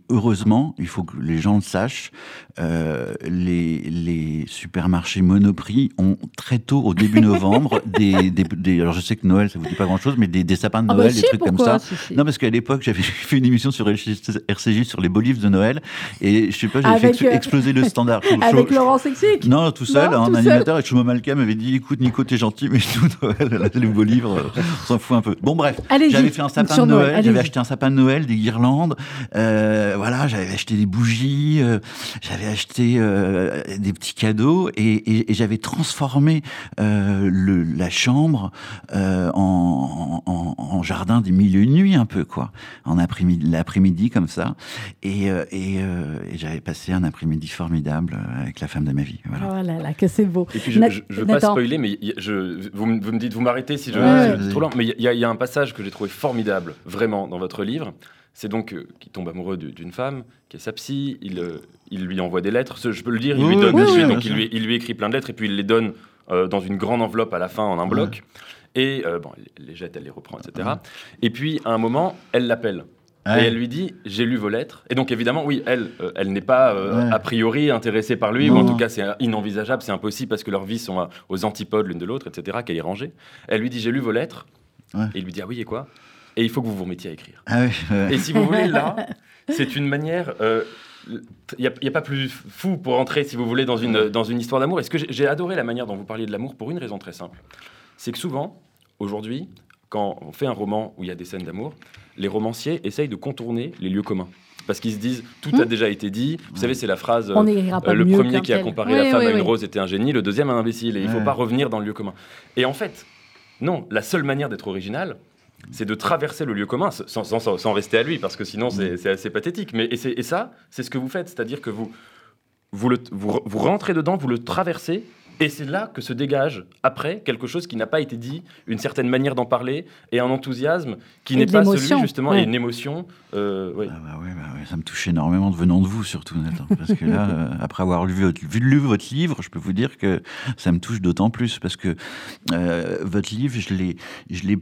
heureusement, il faut que les gens le sachent, euh, les, les supermarchés Monoprix ont très tôt, au début novembre, des, des, des- Alors je sais que Noël, ça vous dit pas grand-chose, mais des, des sapins de Ah Noël, bah des si, trucs comme pourquoi ça. Si, si. Non, parce qu'à l'époque, j'avais fait une émission sur RCJ sur les beaux livres de Noël. Et je sais pas, j'avais fait euh, exploser le standard. Avec Je- Laurent Sexic non, tout seul, Non, en tout seul. animateur. Et Chomo Malka m'avait dit écoute, Nico, t'es gentil, mais tout Noël, les beaux livres, on s'en fout un peu. Bon, bref, j'avais fait un sapin de Noël, j'avais acheté un sapin de Noël, des guirlandes, euh, voilà, j'avais acheté des bougies, euh, j'avais acheté des petits cadeaux et, et- et j'avais transformé le, la chambre en, en- en jardin des mille et une nuits, un peu, quoi. En après-midi, l'après-midi, comme ça. Et, euh, et, euh, et j'avais passé un après-midi formidable euh, avec la femme de ma vie. Voilà. Oh là là, que c'est beau. Et puis, je, je, je veux pas spoiler, mais je, vous, me- vous me dites, vous m'arrêtez si je Ouais, si je- ouais. trop lent. Mais il y, a- il y a un passage que j'ai trouvé formidable, vraiment, dans votre livre. C'est donc euh, qu'il tombe amoureux du- d'une femme, qui est sa psy. Il, euh, il lui envoie des lettres. Je peux le dire, il lui donne de Donc, il lui, il lui écrit plein de lettres et puis il les donne euh, dans une grande enveloppe à la fin en un bloc. Et euh, bon, elle les jette, elle les reprend, etc. Et puis, à un moment, elle l'appelle. Ouais. Et elle lui dit J'ai lu vos lettres. Et donc, évidemment, oui, elle, euh, elle n'est pas euh, Ouais. a priori intéressée par lui, ou Non. en tout cas, c'est inenvisageable, c'est impossible parce que leurs vies sont à- aux antipodes l'une de l'autre, etc., qu'elle est rangée. Elle lui dit J'ai lu vos lettres. Ouais. Et il lui dit Ah oui, et quoi? Et il faut que vous vous remettiez à écrire. Ah oui. Et si vous voulez, là, c'est une manière. euh, Il n'y a, a pas plus fou pour entrer, si vous voulez, dans une, dans une histoire d'amour. Et ce que j'ai adoré la manière dont vous parliez de l'amour pour une raison très simple. C'est que souvent, aujourd'hui, quand on fait un roman où il y a des scènes d'amour, les romanciers essayent de contourner les lieux communs. Parce qu'ils se disent, tout a Hmm. déjà été dit. Vous savez, c'est la phrase. euh, euh, le premier qui a comparé Oui, la femme oui, à une oui. rose était un génie, le deuxième un imbécile. Et il ne faut pas revenir dans le lieu commun. Et en fait, non, la seule manière d'être original, c'est de traverser le lieu commun sans, sans- sans- sans rester à lui, parce que sinon c'est c'est assez pathétique. Mais, et, ça, c'est ce que vous faites, c'est-à-dire que vous, vous, le- vous, vous rentrez dedans, vous le traversez, et c'est là que se dégage, après, quelque chose qui n'a pas été dit, une certaine manière d'en parler, et un enthousiasme qui n'est pas celui, justement, ouais. et une émotion. euh, oui. Ah bah ouais, bah ouais, ça me touche énormément de venant de vous, surtout, Nathan. Parce que là, euh, après avoir lu votre, vu- lu votre livre, je peux vous dire que ça me touche d'autant plus. Parce que euh, votre livre, je l'ai, je l'ai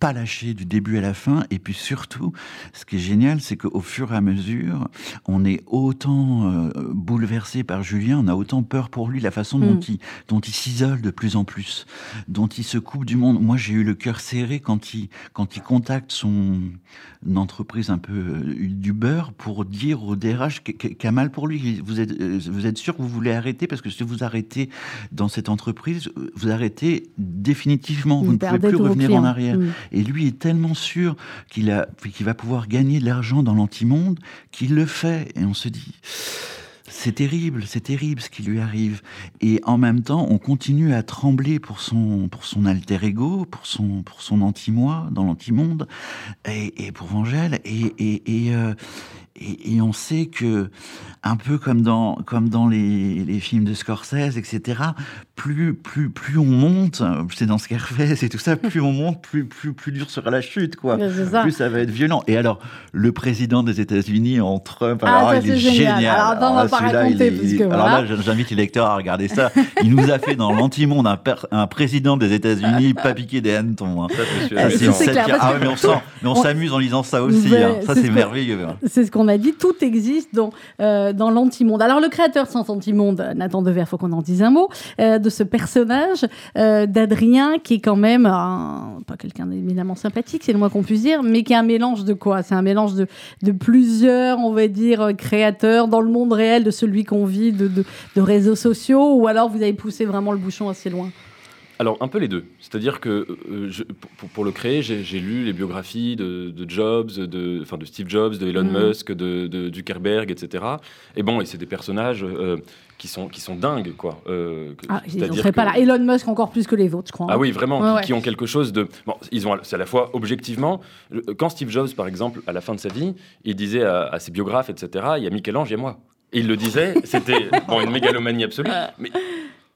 pas lâché du début à la fin. Et puis surtout, ce qui est génial, c'est qu'au fur et à mesure, on est autant euh, bouleversé par Julien, on a autant peur pour lui, la façon dont Mm. il, dont il s'isole de plus en plus, dont il se coupe du monde. Moi, j'ai eu le cœur serré quand il, quand il contacte son entreprise un peu euh, du beurre pour dire au DRH qu'- qu'- qu'a mal pour lui. Vous êtes, euh, vous êtes sûr que vous voulez arrêter? Parce que si vous arrêtez dans cette entreprise, euh, vous arrêtez définitivement. Vous, Vous ne pouvez plus revenir en arrière. Mm. Et lui est tellement sûr qu'il va pouvoir gagner de l'argent dans l'antimonde qu'il le fait. Et on se dit, c'est terrible, c'est terrible ce qui lui arrive. Et en même temps, on continue à trembler pour son, alter ego, pour son, pour anti-moi dans l'antimonde, et, pour et, et, euh, et, et on sait que, un peu comme dans, comme dans les, les films de Scorsese, etc., plus, plus, plus on monte, c'est dans Scarface et tout ça, plus on monte, plus, plus, plus dur sera la chute, quoi. Ça. Plus ça va être violent. Et alors, le président des États-Unis en Trump, Ah, alors, ça, il est génial. génial. Alors, attends, on va là, pas celui-là, raconter, il est- parce que Alors voilà. là, j'invite les lecteurs à regarder ça. Il nous a fait dans l'antimonde un, un président des États-Unis pas piqué des hannetons. hein. Ça, Ah, c'est- Ah mais on s'amuse en lisant ça aussi. Hein. Ça, c'est merveilleux. hein. C'est ce qu'on a dit, tout existe dans, euh, dans l'antimonde. Alors, le créateur Sans Antimonde, Nathan Dever, faut qu'on en dise un mot, euh, de ce personnage euh, d'Adrien, qui est quand même un- pas quelqu'un d'éminemment sympathique, c'est le moins qu'on puisse dire, mais qui est un mélange de quoi? C'est un mélange de, de plusieurs, on va dire, euh, créateurs dans le monde réel de celui qu'on vit, de, de, de réseaux sociaux, ou alors vous avez poussé vraiment le bouchon assez loin? Alors, un peu les deux. C'est-à-dire que euh, je- pour, pour le créer, j'ai lu les biographies de, de Jobs, de, Steve Jobs, de Elon Mhm. Musk, de, de Zuckerberg, etc. Et bon, et c'est des personnages euh, qui, sont, qui sont dingues, quoi. Euh, Ah, ils n'en pas là. Elon Musk encore plus que les autres, je crois. hein. Ah oui, vraiment, Ouais, qui, ouais. qui ont quelque chose de. Bon, ils ont, c'est à la fois objectivement. je- Quand Steve Jobs, par exemple, à la fin de sa vie, il disait à, à ses biographes, etc., il y a Michel-Ange, il y a moi. Et il le disait, c'était bon, une mégalomanie absolue. Mais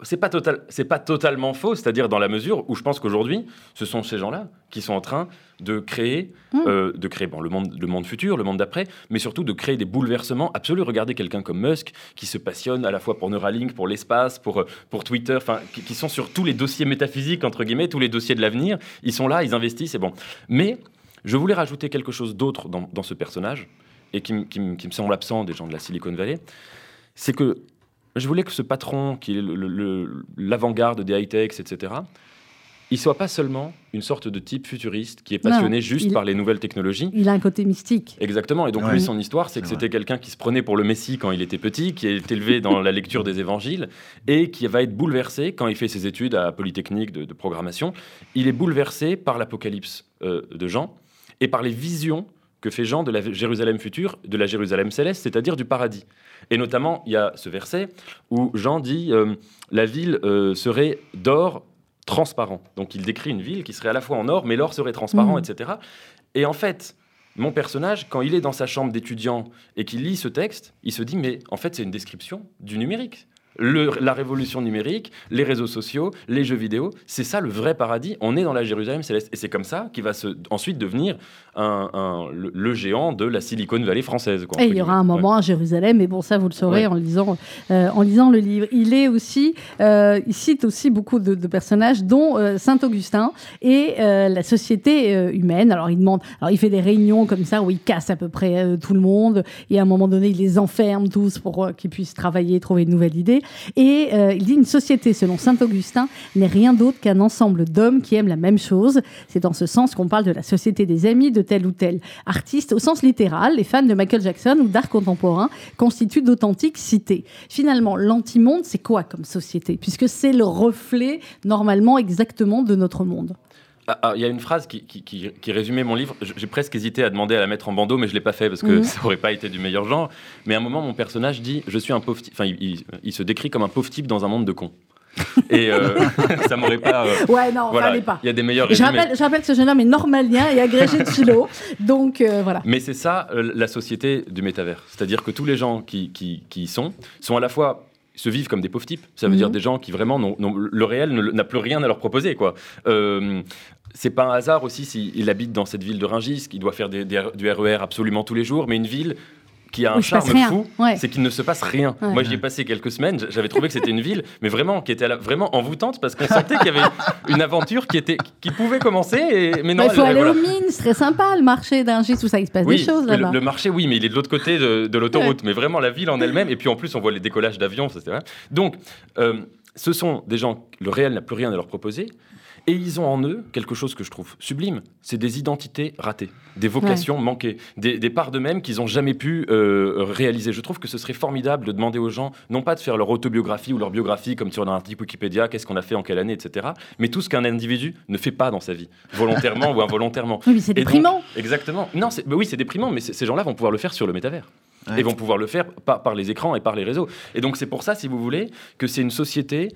c'est pas total, c'est pas totalement faux, c'est-à-dire dans la mesure où je pense qu'aujourd'hui, ce sont ces gens-là qui sont en train de créer, Mm. euh, de créer bon, le monde, le monde futur, le monde d'après, mais surtout de créer des bouleversements absolus. Regardez quelqu'un comme Musk qui se passionne à la fois pour Neuralink, pour l'espace, pour euh, pour Twitter, enfin, qui, qui sont sur tous les dossiers métaphysiques entre guillemets, tous les dossiers de l'avenir. Ils sont là, ils investissent, et bon. Mais je voulais rajouter quelque chose d'autre dans, dans ce personnage et qui me semble absent des gens de la Silicon Valley, c'est que je voulais que ce patron, qui est l'avant-garde des high-techs, etc., il soit pas seulement une sorte de type futuriste qui est passionné Non, juste il- par les nouvelles technologies. Il a un côté mystique. Exactement. Et donc, Ouais. lui, son histoire, c'est que c'était quelqu'un qui se prenait pour le Messie quand il était petit, qui est élevé dans la lecture des évangiles et qui va être bouleversé quand il fait ses études à Polytechnique de, de programmation. Il est bouleversé par l'apocalypse euh, de Jean et par les visions que fait Jean de la Jérusalem future, de la Jérusalem céleste, c'est-à-dire du paradis. Et notamment, il y a ce verset où Jean dit euh, la ville euh, serait d'or transparent. Donc il décrit une ville qui serait à la fois en or, mais l'or serait transparent, Mhm. etc. Et en fait, mon personnage, quand il est dans sa chambre d'étudiant et qu'il lit ce texte, il se dit mais en fait c'est une description du numérique. Le- la révolution numérique, les réseaux sociaux, les jeux vidéo, c'est ça le vrai paradis. On est dans la Jérusalem céleste. Et c'est comme ça qu'il va se, ensuite devenir un, un- le, le géant de la Silicon Valley française. quoi, Et entre il y aura un moment à Jérusalem, mais bon, ça vous le saurez Ouais. en, lisant, euh, en lisant le livre. Il est aussi, euh, il cite aussi beaucoup de, de personnages, dont euh, Saint Augustin et la société humaine. Alors il demande, alors il fait des réunions comme ça où il casse à peu près tout le monde et à un moment donné il les enferme tous pour qu'ils puissent travailler, trouver de nouvelles idées. Et euh, il dit une société, selon Saint Augustin, n'est rien d'autre qu'un ensemble d'hommes qui aiment la même chose. C'est dans ce sens qu'on parle de la société des amis de tel ou tel artiste. Au sens littéral, les fans de Michael Jackson ou d'art contemporain constituent d'authentiques cités. Finalement, l'antimonde, c'est quoi comme société? Puisque c'est le reflet, normalement, exactement de notre monde. Ah, ah, Il y a une phrase qui, qui- qui- qui résumait mon livre. J'ai presque hésité à demander à la mettre en bandeau, mais je l'ai pas fait parce que Mhm. ça aurait pas été du meilleur genre. Mais à un moment, mon personnage dit Je suis un pauvre type. Enfin, il, il- il se décrit comme un pauvre type dans un monde de cons. Et euh, ça m'aurait pas. euh, Ouais, non, voilà, fallait pas. il y a des meilleurs Je résumés. rappelle, je rappelle que ce jeune homme est normalien et agrégé de philo. Donc, euh, voilà. Mais c'est ça euh, la société du métavers. C'est-à-dire que tous les gens qui, y sont sont à la fois se vivent comme des pauvres types. Ça veut Mhm. dire des gens qui vraiment le réel ne- n'a plus rien à leur proposer quoi. Euh, c'est pas un hasard aussi s'il habite dans cette ville de Rungis, qu'il doit faire des- des- du RER absolument tous les jours, mais une ville qui a un Où charme fou, Ouais. c'est qu'il ne se passe rien. Ouais. Moi, j'y ai passé quelques semaines. J'avais trouvé que c'était une ville, mais vraiment qui était la- vraiment envoûtante parce qu'on sentait qu'il y avait une aventure qui était qui pouvait commencer. Et, mais non, Bah, il faut aller voilà. aux mines, c'est très sympa, le marché d'un gis où ça, il se passe Oui, des choses là-bas. le, le marché, oui, mais il est de l'autre côté de, de l'autoroute. Mais vraiment, la ville en elle-même. Et puis en plus, on voit les décollages d'avions, vrai. Donc, euh, ce sont des gens, le réel n'a plus rien à leur proposer. Et ils ont en eux quelque chose que je trouve sublime. C'est des identités ratées, des vocations manquées, des, des parts d'eux-mêmes qu'ils n'ont jamais pu euh, réaliser. Je trouve que ce serait formidable de demander aux gens, non pas de faire leur autobiographie ou leur biographie comme sur un article Wikipédia, qu'est-ce qu'on a fait en quelle année, etc. Mais tout ce qu'un individu ne fait pas dans sa vie, volontairement ou involontairement. Oui, mais c'est donc, déprimant. Exactement. Non, bah oui, c'est déprimant, mais ces gens-là vont pouvoir le faire sur le métavers. Ouais. Et vont pouvoir le faire par, par les écrans et par les réseaux. Et donc c'est pour ça, si vous voulez, que c'est une société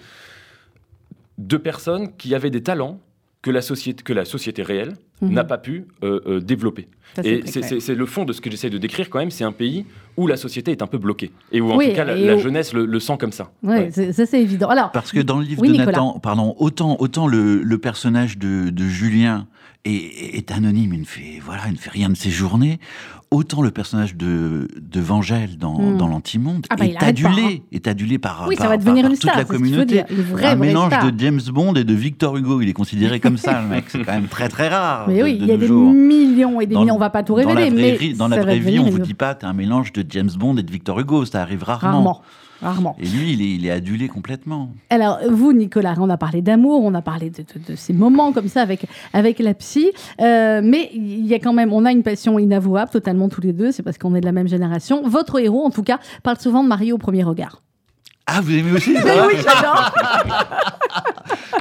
de personnes qui avaient des talents que la société, que la société réelle Mhm. n'a pas pu euh, euh, développer. Ça, Et c'est- le fond de ce que j'essaie de décrire quand même. C'est un pays où la société est un peu bloquée. Et où en Oui, tout cas la, et la où- jeunesse le, le sent comme ça. Ouais. c'est- ça c'est évident. Alors, Parce que dans le livre Oui, de Nicolas. Nathan, pardon, autant, autant le, le personnage de, de Julien est, est anonyme, il ne fait voilà, il ne fait rien de ses journées. Autant le personnage de, de Vangel dans, Hmm. dans l'Antimonde Ah bah, est pas, adulé, hein. est adulé par, oui, ça va devenir par- une par toute star. la communauté. dire, Une vraie, un mélange star. de James Bond et de Victor Hugo. Il est considéré comme ça, le mec. C'est quand même très très rare. Mais de- oui, il y a des jours. millions et des Dans millions. On va pas tout Dans la révéler, vraie, mais dans la vraie vie, on vous dit pas, t'es un mélange de James Bond et de Victor Hugo. Ça arrive rarement. rarement, rarement. Et lui, il est, il est adulé complètement. Alors, vous, Nicolas, on a parlé d'amour, on a parlé de, de- de ces moments comme ça avec, avec la psy, euh, mais il y a quand même, on a une passion inavouable, totalement tous les deux, c'est parce qu'on est de la même génération. Votre héros, en tout cas, parle souvent de Marie au premier regard. Ah, vous aimez aussi ça Mais oui, j'adore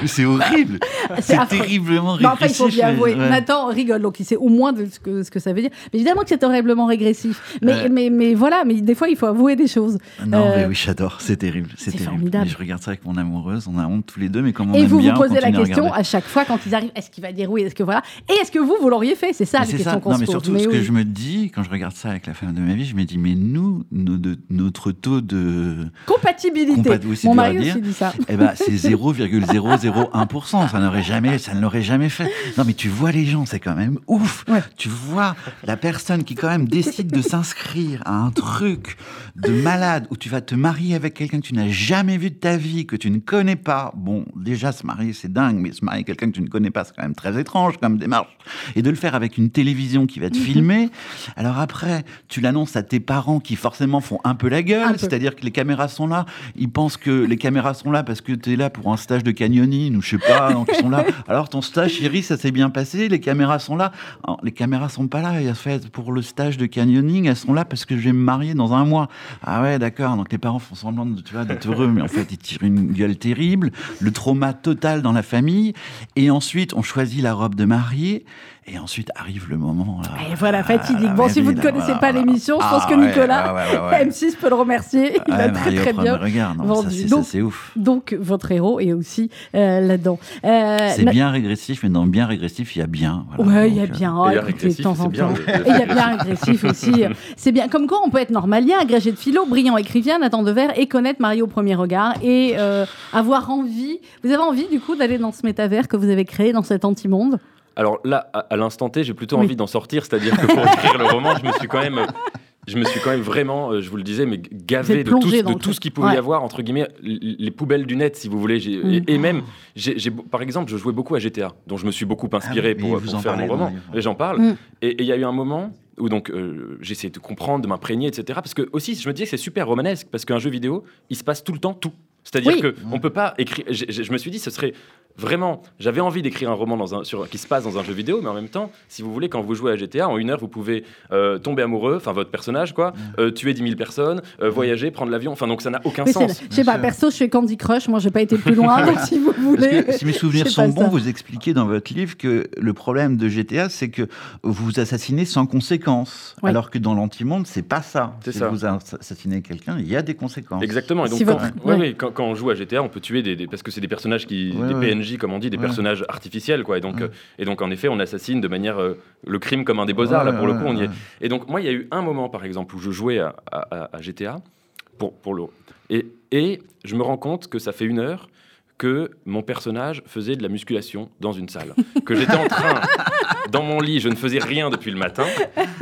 Mais c'est horrible. C'est terriblement Non, enfin, il faut régressif. bien mais- avouer. ouais. Nathan rigole, donc il sait au moins de ce que, ce que ça veut dire. Mais évidemment que c'est horriblement régressif. Mais, Ouais. mais, mais voilà, mais des fois, il faut avouer des choses. Non, Euh, mais oui, j'adore. C'est terrible. C'est formidable. Mais je regarde ça avec mon amoureuse. On a honte tous les deux, mais comme on Et aime vous bien, vous posez la à question à chaque fois quand ils arrivent est-ce qu'il va dire oui Est-ce que voilà? Et est-ce que vous, vous l'auriez fait? C'est ça Mais la question qu'on Non, se mais pose. surtout, Mais ce que je me dis quand je regarde ça avec la femme de ma vie, je me dis, mais nous, nos- de- notre taux de. Compatibilité. Oui, Mon mari aussi dit ça. Eh ben, c'est 0,001%. Ça n'aurait jamais, ça ne l'aurait jamais fait. Non, mais tu vois les gens, c'est quand même ouf. Ouais. Tu vois la personne qui quand même décide de s'inscrire à un truc de malade où tu vas te marier avec quelqu'un que tu n'as jamais vu de ta vie, que tu ne connais pas. Bon, déjà, se marier, c'est dingue, mais se marier avec quelqu'un que tu ne connais pas, c'est quand même très étrange comme démarche. Et de le faire avec une télévision qui va te filmer. Alors après, tu l'annonces à tes parents qui forcément font un peu la gueule, c'est-à-dire que les caméras sont là. Ils pensent que les caméras sont là parce que tu es là pour un stage de canyoning ou je sais pas, donc ils sont là. Alors ton stage, chérie, ça s'est bien passé, les caméras sont là. Alors, les caméras sont pas là, a fait pour le stage de canyoning, elles sont là parce que je vais me marier dans un mois. Ah ouais, d'accord. Donc les parents font semblant de, tu vois, d'être heureux, mais en fait ils tirent une gueule terrible, le trauma total dans la famille. Et ensuite, on choisit la robe de mariée. Et ensuite arrive le moment. Là, Et voilà, fatidique. Ah, Bon, la si vous ne là, connaissez voilà, pas voilà. l'émission, je pense Ah que ouais, Nicolas, ouais, ouais, ouais. M6 peut le remercier. Il Ouais, a très Mario très bien. regard. Non, ça, c'est- Donc- ça, c'est ouf. Donc, votre héros est aussi euh, là-dedans. Euh, C'est na- bien régressif, mais dans bien régressif, il y a bien. voilà. Ouais, il y a euh, bien. Et Oh, bien écoutez, de régressif, temps en temps. il y a bien agressif aussi. C'est bien. Comme quoi, on peut être normalien, agrégé de philo, brillant écrivain, Nathan Devers, et connaître Marie au premier regard, et euh, avoir envie. Vous avez envie, du coup, d'aller dans ce métavers que vous avez créé, dans cet anti-monde? Alors là, à, à l'instant T, j'ai plutôt Oui. envie d'en sortir, c'est-à-dire que pour écrire le roman, je me suis quand même, je me suis quand même vraiment, euh, je vous le disais, mais gavé de tout, de tout ce qu'il pouvait Ouais. y avoir entre guillemets, les poubelles du net, si vous voulez. Mm. Et, et même, par exemple, je jouais beaucoup à GTA, dont je me suis beaucoup inspiré Ah pour, vous pour en faire mon roman. j'en parle. Mm. Et il y a eu un moment où donc euh, j'ai essayé de comprendre, de m'imprégner, etc. Parce que aussi, je me disais que c'est super romanesque, parce qu'un jeu vidéo, il se passe tout le temps tout. C'est-à-dire Oui. que on peut pas écrire. Je me suis dit, ce serait vraiment. J'avais envie d'écrire un roman dans un, sur, qui se passe dans un jeu vidéo, mais en même temps, si vous voulez, quand vous jouez à GTA, en une heure, vous pouvez euh, tomber amoureux, enfin votre personnage, quoi, euh, tuer 10 000 personnes, euh, voyager, prendre l'avion. Enfin, donc ça n'a aucun sens. Je sais pas, sûr. perso, je fais Candy Crush, moi, j'ai pas été plus loin, donc si vous Parce voulez. que si mes souvenirs je sont bons, ça. vous expliquez dans votre livre que le problème de GTA, c'est que vous assassinez sans conséquence. Oui. Alors que dans l'antimonde, c'est pas ça. C'est si ça. vous assassinez quelqu'un, il y a des conséquences. Exactement. Et donc, Si quand, votre- ouais, ouais. ouais, quand, quand on joue à GTA, on peut tuer des, des- parce que c'est des personnages qui, Ouais, des ouais. PNJ comme on dit, des Ouais. personnages artificiels, quoi. Et donc, Ouais. euh, et donc en effet, on assassine de manière euh, le crime comme un des beaux arts. là, pour le coup, on y est. Et donc, moi, il y a eu un moment, par exemple, où je jouais à, à- à- à GTA pour, pour le. Et, et je me rends compte que ça fait une heure que mon personnage faisait de la musculation dans une salle. Que j'étais en train, dans mon lit, je ne faisais rien depuis le matin,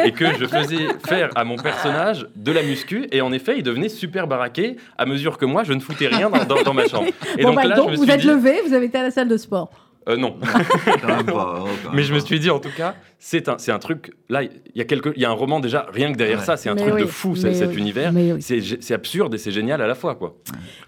et que je faisais faire à mon personnage de la muscu, et en effet, il devenait super baraqué à mesure que moi, je ne foutais rien dans, dans- dans ma chambre. Et Bon, donc bah, là, donc, je me vous suis êtes dit... levé, vous avez été à la salle de sport. Euh, non. même pas, oh, quand Mais je me suis dit, en tout cas, c'est un, c'est un truc. Là, il y a quelque, il y a un roman déjà rien que derrière Ouais. ça. C'est un Mais truc oui, de fou, cet oui, univers. mais oui. C'est absurde et c'est génial à la fois, quoi.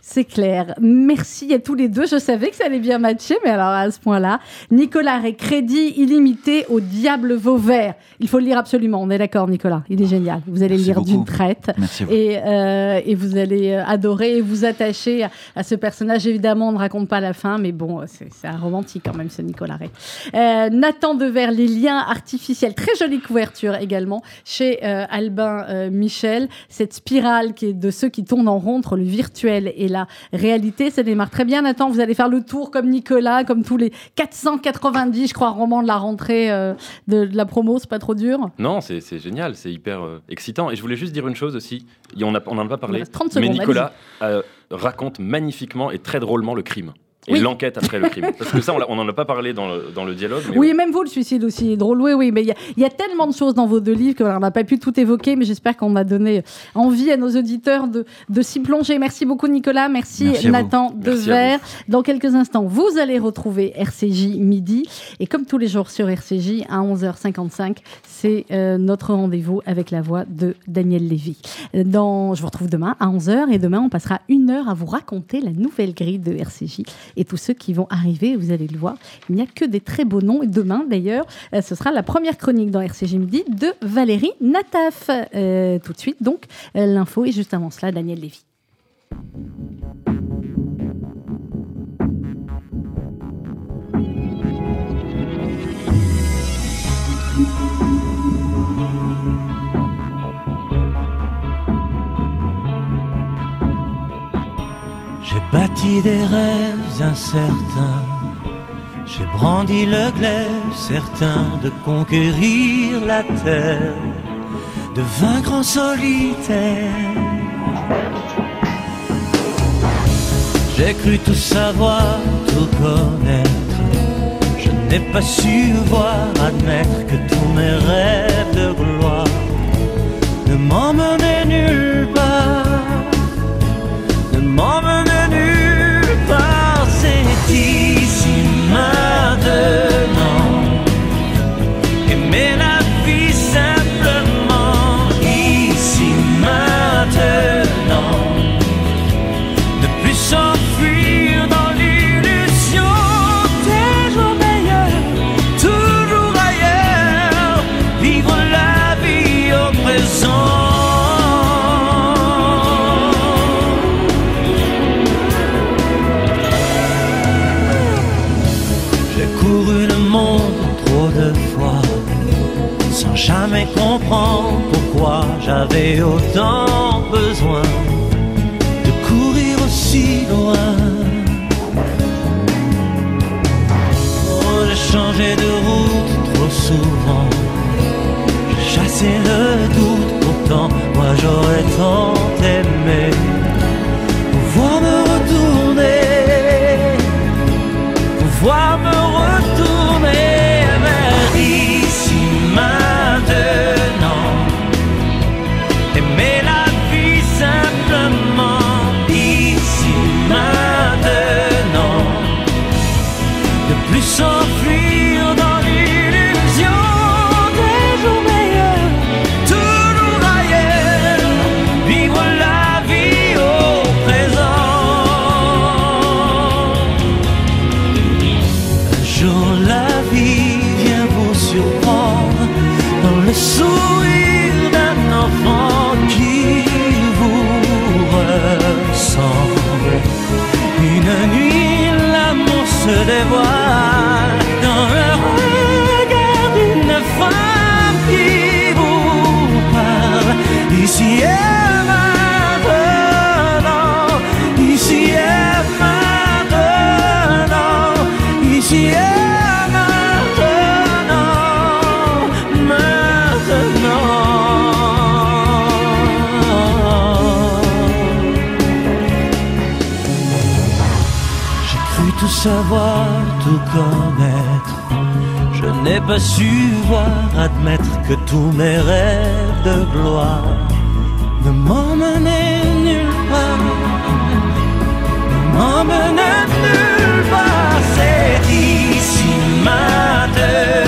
C'est clair. Merci à tous les deux. Je savais que ça allait bien matcher, mais alors à ce point-là, Nicolas Ray, crédit illimité au diable Vauvert. Il faut le lire absolument. On est d'accord, Nicolas. Il est génial. Vous allez le lire d'une traite. Merci. Et, euh, et vous allez euh, adorer et vous attacher à, à ce personnage. Évidemment, on ne raconte pas la fin, mais bon, c'est c'est un romantique quand même, ce Nicolas Ray. Euh, Nathan Devers, les liens artificiels. Très jolie couverture également chez euh, Albin euh, Michel. Cette spirale qui est de ceux qui tournent en rond entre le virtuel et la réalité. Ça démarre très bien. Nathan, vous allez faire le tour comme Nicolas, comme tous les 490, je crois, romans de la rentrée euh, de, de la promo. C'est pas trop dur. Non, c'est génial, c'est hyper excitant. Et je voulais juste dire une chose aussi. On n'en on en a pas parlé. reste 30 mais secondes, Nicolas euh, raconte magnifiquement et très drôlement le crime. Et Oui. l'enquête après le crime. Parce que ça, on n'en a pas parlé dans le, dans le dialogue. Mais Oui, ouais. même vous, le suicide aussi est drôle. Oui, oui, mais il y, a- il y a tellement de choses dans vos deux livres qu'on n'a pas pu tout évoquer, mais j'espère qu'on a donné envie à nos auditeurs de, de s'y plonger. Merci beaucoup, Nicolas. Merci. Nathan Devers. Dans quelques instants, vous allez retrouver RCJ midi. Et comme tous les jours sur RCJ, à 11h55, c'est euh, notre rendez-vous avec la voix de Daniel Lévy. Dans, je vous retrouve demain à 11h et demain, on passera une heure à vous raconter la nouvelle grille de RCJ et tous ceux qui vont arriver, vous allez le voir. Il n'y a que des très beaux noms. Et demain, d'ailleurs, euh, ce sera la première chronique dans RCJ Midi de Valérie Nataf. Euh, tout de suite, donc, euh, l'info. Et juste avant cela, Daniel Lévy. Des rêves incertains. J'ai brandi le glaive, certain de conquérir la terre, de vaincre en solitaire. J'ai cru tout savoir, tout connaître. Je n'ai pas su voir, admettre que tous mes rêves de gloire ne m'emmenaient nulle part. J'avais autant besoin de courir aussi loin. Oh, j'ai de route trop souvent. Je n'ai pas su voir, admettre que tous mes rêves de gloire ne m'emmenaient nulle part. Ne m'emmenaient nulle part. C'est ici maintenant.